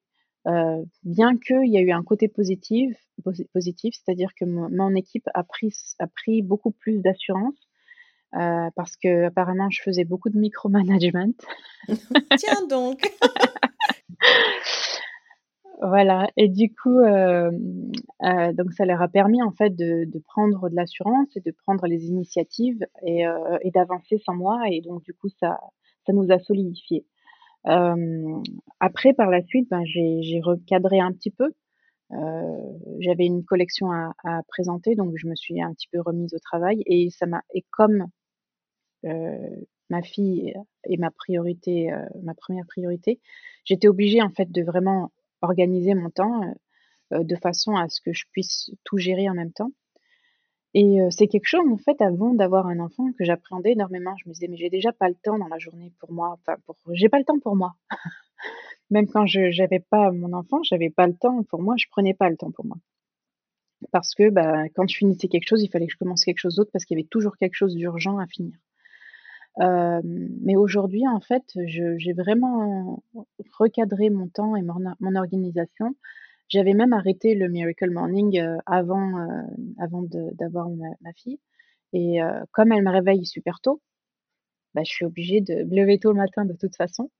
S2: Euh, bien qu'il y a eu un côté positif, positif c'est-à-dire que mon, équipe a pris beaucoup plus d'assurance euh, parce que apparemment je faisais beaucoup de micromanagement.
S1: Tiens donc.
S2: Voilà et du coup, hem, heu, donc ça leur a permis en fait de de prendre de l'assurance et de prendre les initiatives et d'avancer sans moi et donc du coup ça ça nous a solidifiés. Après par la suite, ben, j'ai j'ai recadré un petit peu. J'avais une collection à à présenter donc je me suis un petit peu remise au travail et ça m'a et comme, ma fille est ma priorité, ma première priorité, j'étais obligée en fait de vraiment organiser mon temps, de façon à ce que je puisse tout gérer en même temps et c'est quelque chose en fait avant d'avoir un enfant que j'appréhendais énormément. Je me disais: «Mais j'ai déjà pas le temps dans la journée pour moi, enfin pour j'ai pas le temps pour moi». Même quand je j'avais pas mon enfant, j'avais pas le temps pour moi, je prenais pas le temps pour moi. Parce que, bah, quand je finissais quelque chose, il fallait que je commence quelque chose d'autre parce qu'il y avait toujours quelque chose d'urgent à finir. Mais aujourd'hui, en fait, j'ai vraiment recadré mon temps et mon organisation. J'avais même arrêté le Miracle Morning, heu, avant, heu, avant d'avoir ma fille et heu, comme elle me réveille super tôt, bah, je suis obligée de me lever tôt le matin de toute façon.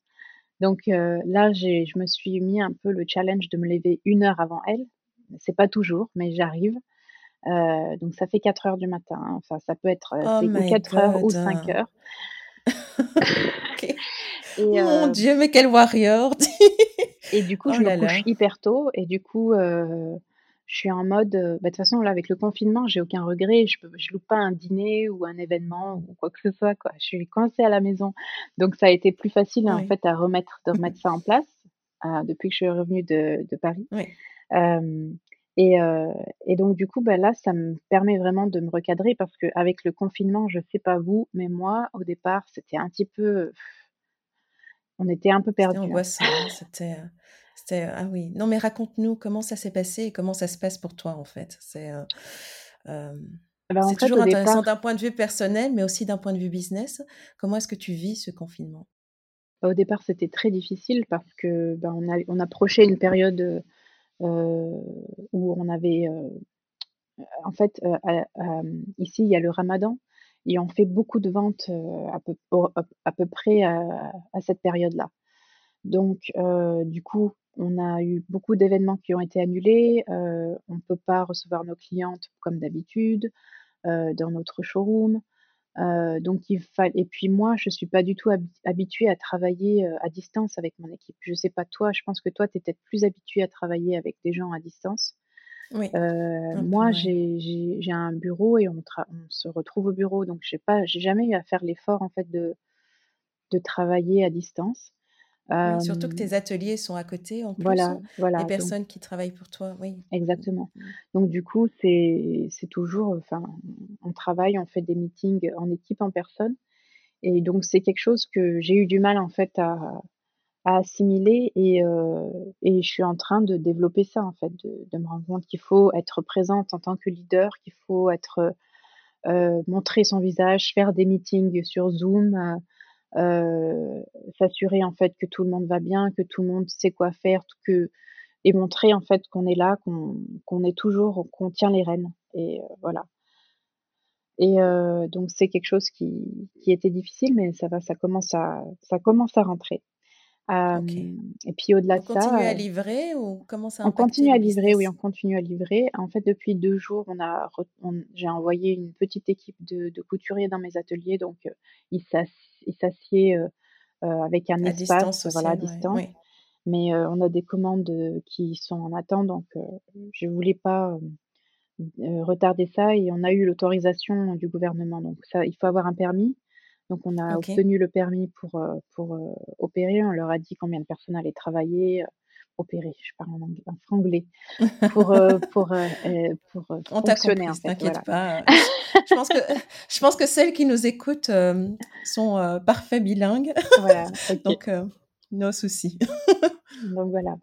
S2: Donc là, je me suis mis un peu le challenge de me lever une heure avant elle. C'est pas toujours, mais j'arrive. Donc ça fait quatre heures du matin, hein. Enfin, ça peut être,
S1: Oh
S2: c'est ou
S1: my
S2: quatre heures ou
S1: God!
S2: cinq heures
S1: OK.
S2: et
S1: Mon Dieu, mais quel warrior!
S2: et du coup,
S1: Oh
S2: je me
S1: là
S2: couche
S1: là.
S2: hyper tôt et du coup, je suis en mode, bah, de toute façon, là, avec le confinement, j'ai aucun regret. Je peux je loupe pas un dîner ou un événement ou quoi que ce soit, quoi. Je suis coincée à la maison. Donc ça a été plus facile, en fait, à remettre de remettre ça en place, depuis que je suis revenue de de Paris.
S1: Oui.
S2: Et heu et donc du coup, bah, là, ça me permet vraiment de me recadrer parce qu'avec le confinement, je sais pas vous, mais moi, au départ, c'était un petit peu, on était un peu perdus, hein.
S1: angoissant, hein, c'était, heu, c'était ah oui. Non, mais raconte-nous comment ça s'est passé et comment ça se passe pour toi, en fait? C'est, heu, hem,
S2: Bah,
S1: c'est toujours intéressant d'un point de vue personnel, mais aussi d'un point de vue business. Comment est-ce que tu vis ce confinement?
S2: au départ, c'était très difficile parce que, bah, on a on approchait une période, où on avait, heu, en fait, ici, il y a le ramadan et on fait beaucoup de ventes, à peu près à cette période-là. Donc du coup, on a eu beaucoup d'événements qui ont été annulés, on ne peut pas recevoir nos clientes comme d'habitude, dans notre showroom. Heu, donc il fall et puis moi, je suis pas du tout habi habituée à travailler, heu, à distance avec mon équipe. Je sais pas toi, je pense que toi, tu es peut-être plus habituée à travailler avec des gens à distance.
S1: Oui,
S2: Heu,
S1: un peu,
S2: moi,
S1: ouais.
S2: j'ai j'ai j'ai un bureau et on tra on se retrouve au bureau, donc j'ai pas j'ai jamais eu à faire l'effort en fait de de travailler à distance.
S1: Oui, surtout que tes ateliers sont à côté en plus.
S2: voilà,
S1: Les
S2: voilà, donc
S1: personnes qui travaillent pour toi, oui.
S2: Exactement.
S1: mmh.
S2: Donc du coup, c'est toujours, enfin, on travaille, on fait des meetings en équipe, en personne et donc c'est quelque chose que j'ai eu du mal en fait à à assimiler et et je suis en train de développer ça en fait, de de me rendre compte qu'il faut être présente en tant que leader, qu'il faut être, montrer son visage, faire des meetings sur Zoom, heu, s'assurer en fait que tout le monde va bien, que tout le monde sait quoi faire, que et montrer en fait qu'on est là, qu'on qu'on est toujours qu'on tient les rênes et heu, voilà et heu, donc c'est quelque chose qui qui était difficile mais ça va, ça commence à ça commence à rentrer. Et puis au-delà de ça,
S1: continuez à
S2: heu,
S1: livrer ou comment ça a
S2: on continue à livrer, oui, on continue à livrer. En fait, depuis 2 jours, on a re on j'ai envoyé une petite équipe de de couturiers dans mes ateliers donc ils s'ass ils s'assiedent, heu heu, avec un
S1: À
S2: espace,
S1: distance
S2: voilà, à
S1: ouais,
S2: distance.
S1: oui.
S2: Mais on a des commandes, qui sont en attente donc je voulais pas, retarder ça et on a eu l'autorisation du gouvernement donc ça il faut avoir un permis. Donc on a obtenu le permis pour, heu pour, heu, opérer. On leur a dit combien de personnes allaient travailler, heu, opérer, je parle en ang en franglais, pour, heu pour, pour,
S1: On
S2: fonctionner en fait,
S1: t'inquiète
S2: voilà.
S1: pas, je pense que je pense que celles qui nous écoutent, sont, parfaits bilingues,
S2: Voilà,
S1: donc heu, no souci.
S2: Donc voilà.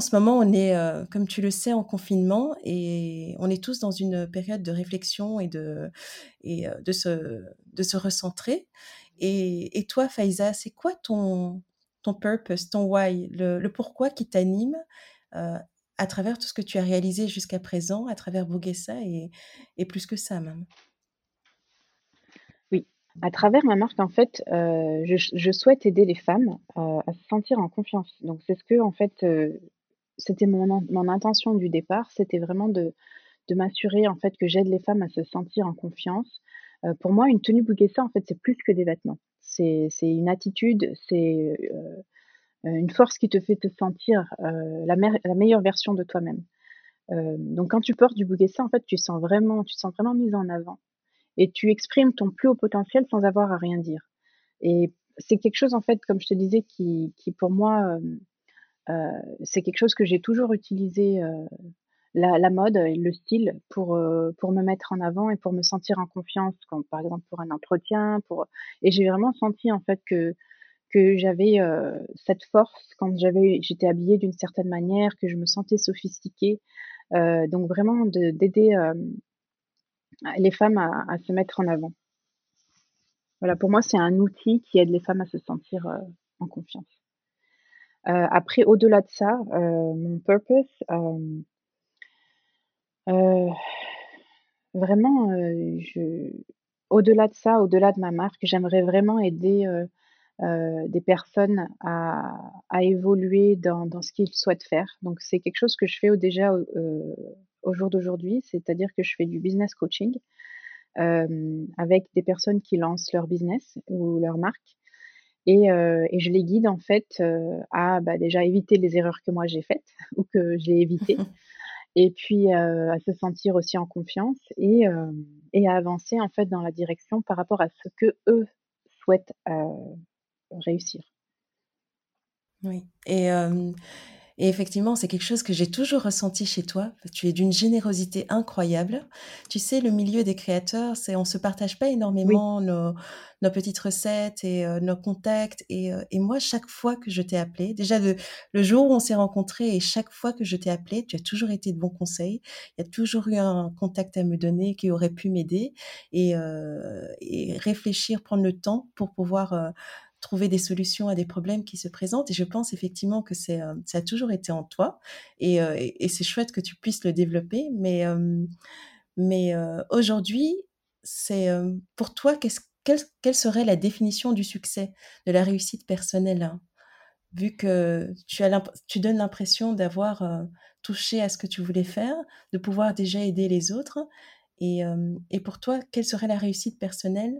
S1: En ce moment, on est, heu, comme tu le sais, en confinement et on est tous dans une période de réflexion et de et heu, de se de se recentrer et toi, Faiza, c'est quoi ton ton purpose, ton why, le pourquoi qui t'anime, heu, à travers tout ce que tu as réalisé jusqu'à présent, à travers Boguessa et et plus que ça même?
S2: Oui, à travers ma marque en fait, je souhaite aider les femmes, à se sentir en confiance. Donc c'est ce que en fait, c'était mon intention du départ, c'était vraiment de de m'assurer, en fait, que j'aide les femmes à se sentir en confiance. Heu, pour moi, une tenue Bouguessa, en fait, c'est plus que des vêtements. C'est une attitude, c'est, heu une force qui te fait te sentir, la meilleure version de toi-même. Donc quand tu portes du Bouguessa, en fait, tu sens vraiment tu te sens vraiment mise en avant et tu exprimes ton plus haut potentiel sans avoir à rien dire et c'est quelque chose, en fait, comme je te disais, qui qui pour moi, c'est quelque chose que j'ai toujours utilisé, la la mode et le style pour, me mettre en avant et pour me sentir en confiance par exemple pour un entretien, et j'ai vraiment senti, en fait, que j'avais, cette force quand j'étais habillée d'une certaine manière, que je me sentais sophistiquée, donc vraiment de d'aider, les femmes à à se mettre en avant. Voilà, pour moi, c'est un outil qui aide les femmes à se sentir, en confiance. Heu, après au-delà de ça, heu, mon purpose, heu, vraiment, au-delà de ça, au-delà de ma marque, j'aimerais vraiment aider, des personnes à évoluer dans ce qu'ils souhaitent faire. Donc c'est quelque chose que je fais déjà, au jour d'aujourd'hui, c'est-à-dire que je fais du business coaching, avec des personnes qui lancent leur business ou leur marque et heu et je les guide en fait, heu, à, bah, déjà éviter les erreurs que moi j'ai faites ou que j'ai évitées et puis, heu, à se sentir aussi en confiance et et à avancer en fait dans la direction par rapport à ce qu'eux souhaitent, heu, réussir.
S1: Oui et et effectivement, c'est quelque chose que j'ai toujours ressenti chez toi. Tu es d'une générosité incroyable. Tu sais, le milieu des créateurs, c'est on se partage pas
S2: Oui.
S1: énormément nos nos petites recettes et heu, nos contacts et heu et moi, chaque fois que je t'ai appelé, déjà le le jour où on s'est rencontrés et chaque fois que je t'ai appelé, tu as toujours été de bons conseils. Il y a toujours eu un contact à me donner qui aurait pu m'aider et heu et réfléchir, prendre le temps pour pouvoir, heu, trouver des solutions à des problèmes qui se présentent et je pense effectivement que c'est, heu, ça a toujours été en toi et heu et c'est chouette que tu puisses le développer mais mais aujourd'hui, c'est, pour toi, qu'est-ce quelle quelle serait la définition du succès, de la réussite personnelle, hein? Vu que tu as tu donnes l'impression d'avoir, touché à ce que tu voulais faire, de pouvoir déjà aider les autres et et pour toi, quelle serait la réussite personnelle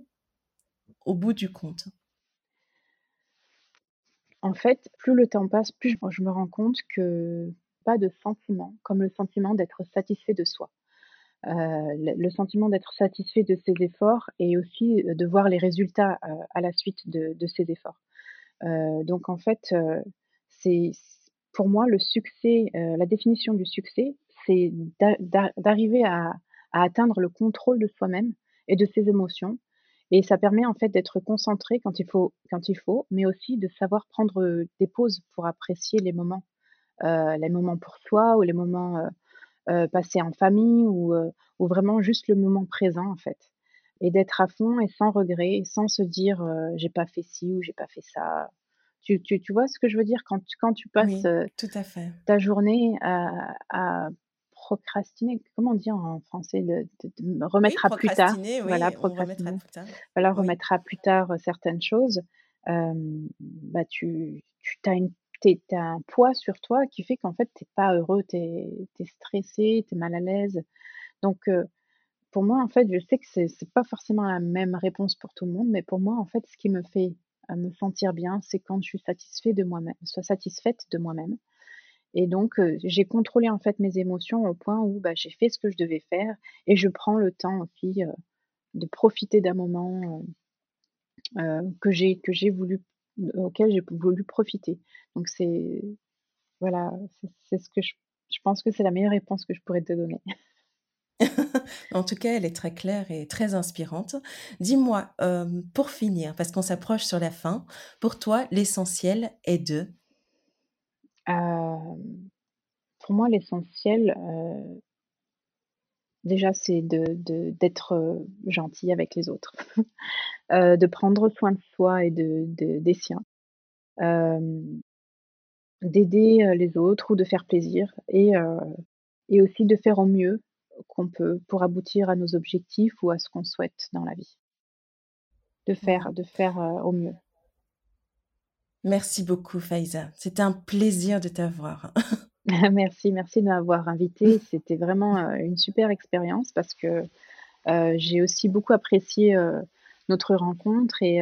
S1: au bout du compte?
S2: En fait, plus le temps passe, plus je me rends compte que pas de sentiment comme le sentiment d'être satisfait de soi. Heu, le sentiment d'être satisfait de ses efforts et aussi, heu, de voir les résultats, heu, à la suite de ces efforts. Donc en fait, c'est pour moi le succès, la définition du succès, c'est d'a d'a d'arriver à atteindre le contrôle de soi-même et de ses émotions et ça permet en fait d'être concentré quand il faut quand il faut, mais aussi de savoir prendre, des pauses pour apprécier les moments, les moments pour soi ou les moments, passés en famille ou vraiment juste le moment présent en fait et d'être à fond et sans regret et sans se dire, «J'ai pas fait ci ou j'ai pas fait ça». Tu tu tu vois ce que je veux dire? Quand tu quand tu passes,
S1: Oui,
S2: heu,
S1: tout à fait.
S2: ta journée à à procrastiner, comment dit en français? De de de
S1: Oui,
S2: remettre à plus tard, voilà,
S1: plus tard.
S2: voilà,
S1: Oui.
S2: remettre à plus tard, certaines choses, bah, tu tu as une as un poids sur toi qui fait qu'en fait, tu es pas heureux, tu es stressé, tu es mal à l'aise. Donc pour moi, en fait, je sais que c'est c'est pas forcément la même réponse pour tout le monde, mais pour moi, en fait, ce qui me fait, me sentir bien, c'est quand je suis satisfait de moi-même satisfaite de moi-même et donc j'ai contrôlé, en fait, mes émotions au point où, bah, j'ai fait ce que je devais faire et je prends le temps aussi, de profiter d'un moment, heu, que j'ai que j'ai voulu auquel j'ai voulu profiter. Donc c'est voilà, c'est ce que je je pense que c'est la meilleure réponse que je pourrais te donner.
S1: En tout cas, elle est très claire et très inspirante. Dis-moi, pour finir, parce qu'on s'approche sur la fin, pour toi, l'essentiel est de?
S2: Pour moi, l'essentiel, déjà, c'est de de d'être, gentil avec les autres, de prendre soin de soi et de de des siens, d'aider, les autres ou de faire plaisir et et aussi de faire au mieux qu'on peut pour aboutir à nos objectifs ou à ce qu'on souhaite dans la vie. De
S1: Mmh.
S2: faire de faire, au mieux.
S1: Merci beaucoup Faiza, c'était un plaisir de t'avoir.
S2: Merci, merci de m'avoir invitée. C'était vraiment, heu, une super expérience parce que, heu, j'ai aussi beaucoup apprécié, heu, notre rencontre et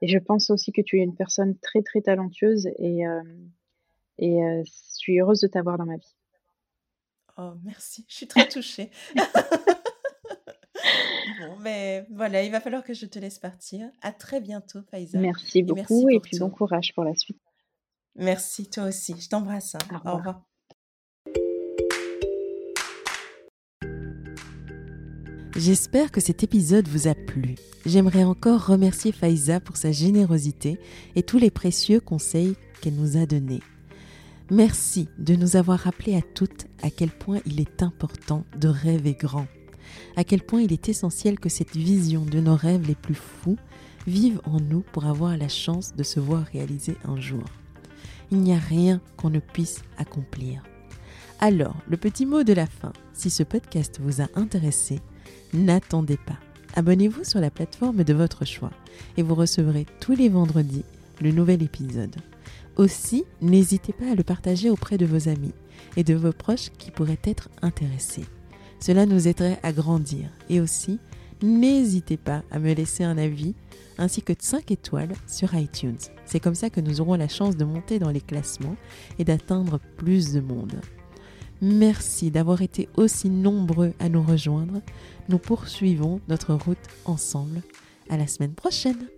S2: je pense aussi que tu es une personne très, très talentueuse et et je suis heureuse de t'avoir dans ma vie.
S1: Oh merci, je suis très touchée. Bon, mais voilà, il va falloir que je te laisse partir. À très bientôt Faiza
S2: Merci
S1: et merci
S2: beaucoup et puis bon courage pour la suite.
S1: Merci, toi aussi. Je t'embrasse, hein.
S2: Au
S1: Au
S2: revoir.
S1: revoir. J'espère que cet épisode vous a plu. J'aimerais encore remercier Faiza pour sa générosité et tous les précieux conseils qu'elle nous a donnés. Merci de nous avoir rappelé à toutes à quel point il est important de rêver grand, à quel point il est essentiel que cette vision de nos rêves les plus fous vive en nous pour avoir la chance de se voir réaliser un jour. Il n'y a rien qu'on ne puisse accomplir. Alors, le petit mot de la fin, si ce podcast vous a intéressé, n'attendez pas. Abonnez-vous sur la plateforme de votre choix et vous recevrez tous les vendredis le nouvel épisode. Aussi, n'hésitez pas à le partager auprès de vos amis et de vos proches qui pourraient être intéressés. Cela nous aiderait à grandir et aussi, n'hésitez pas à me laisser un avis ainsi que 5 étoiles sur iTunes. C'est comme ça que nous aurons la chance de monter dans les classements et d'atteindre plus de monde. Merci d'avoir été aussi nombreux à nous rejoindre. Nous poursuivons notre route ensemble. À la semaine prochaine!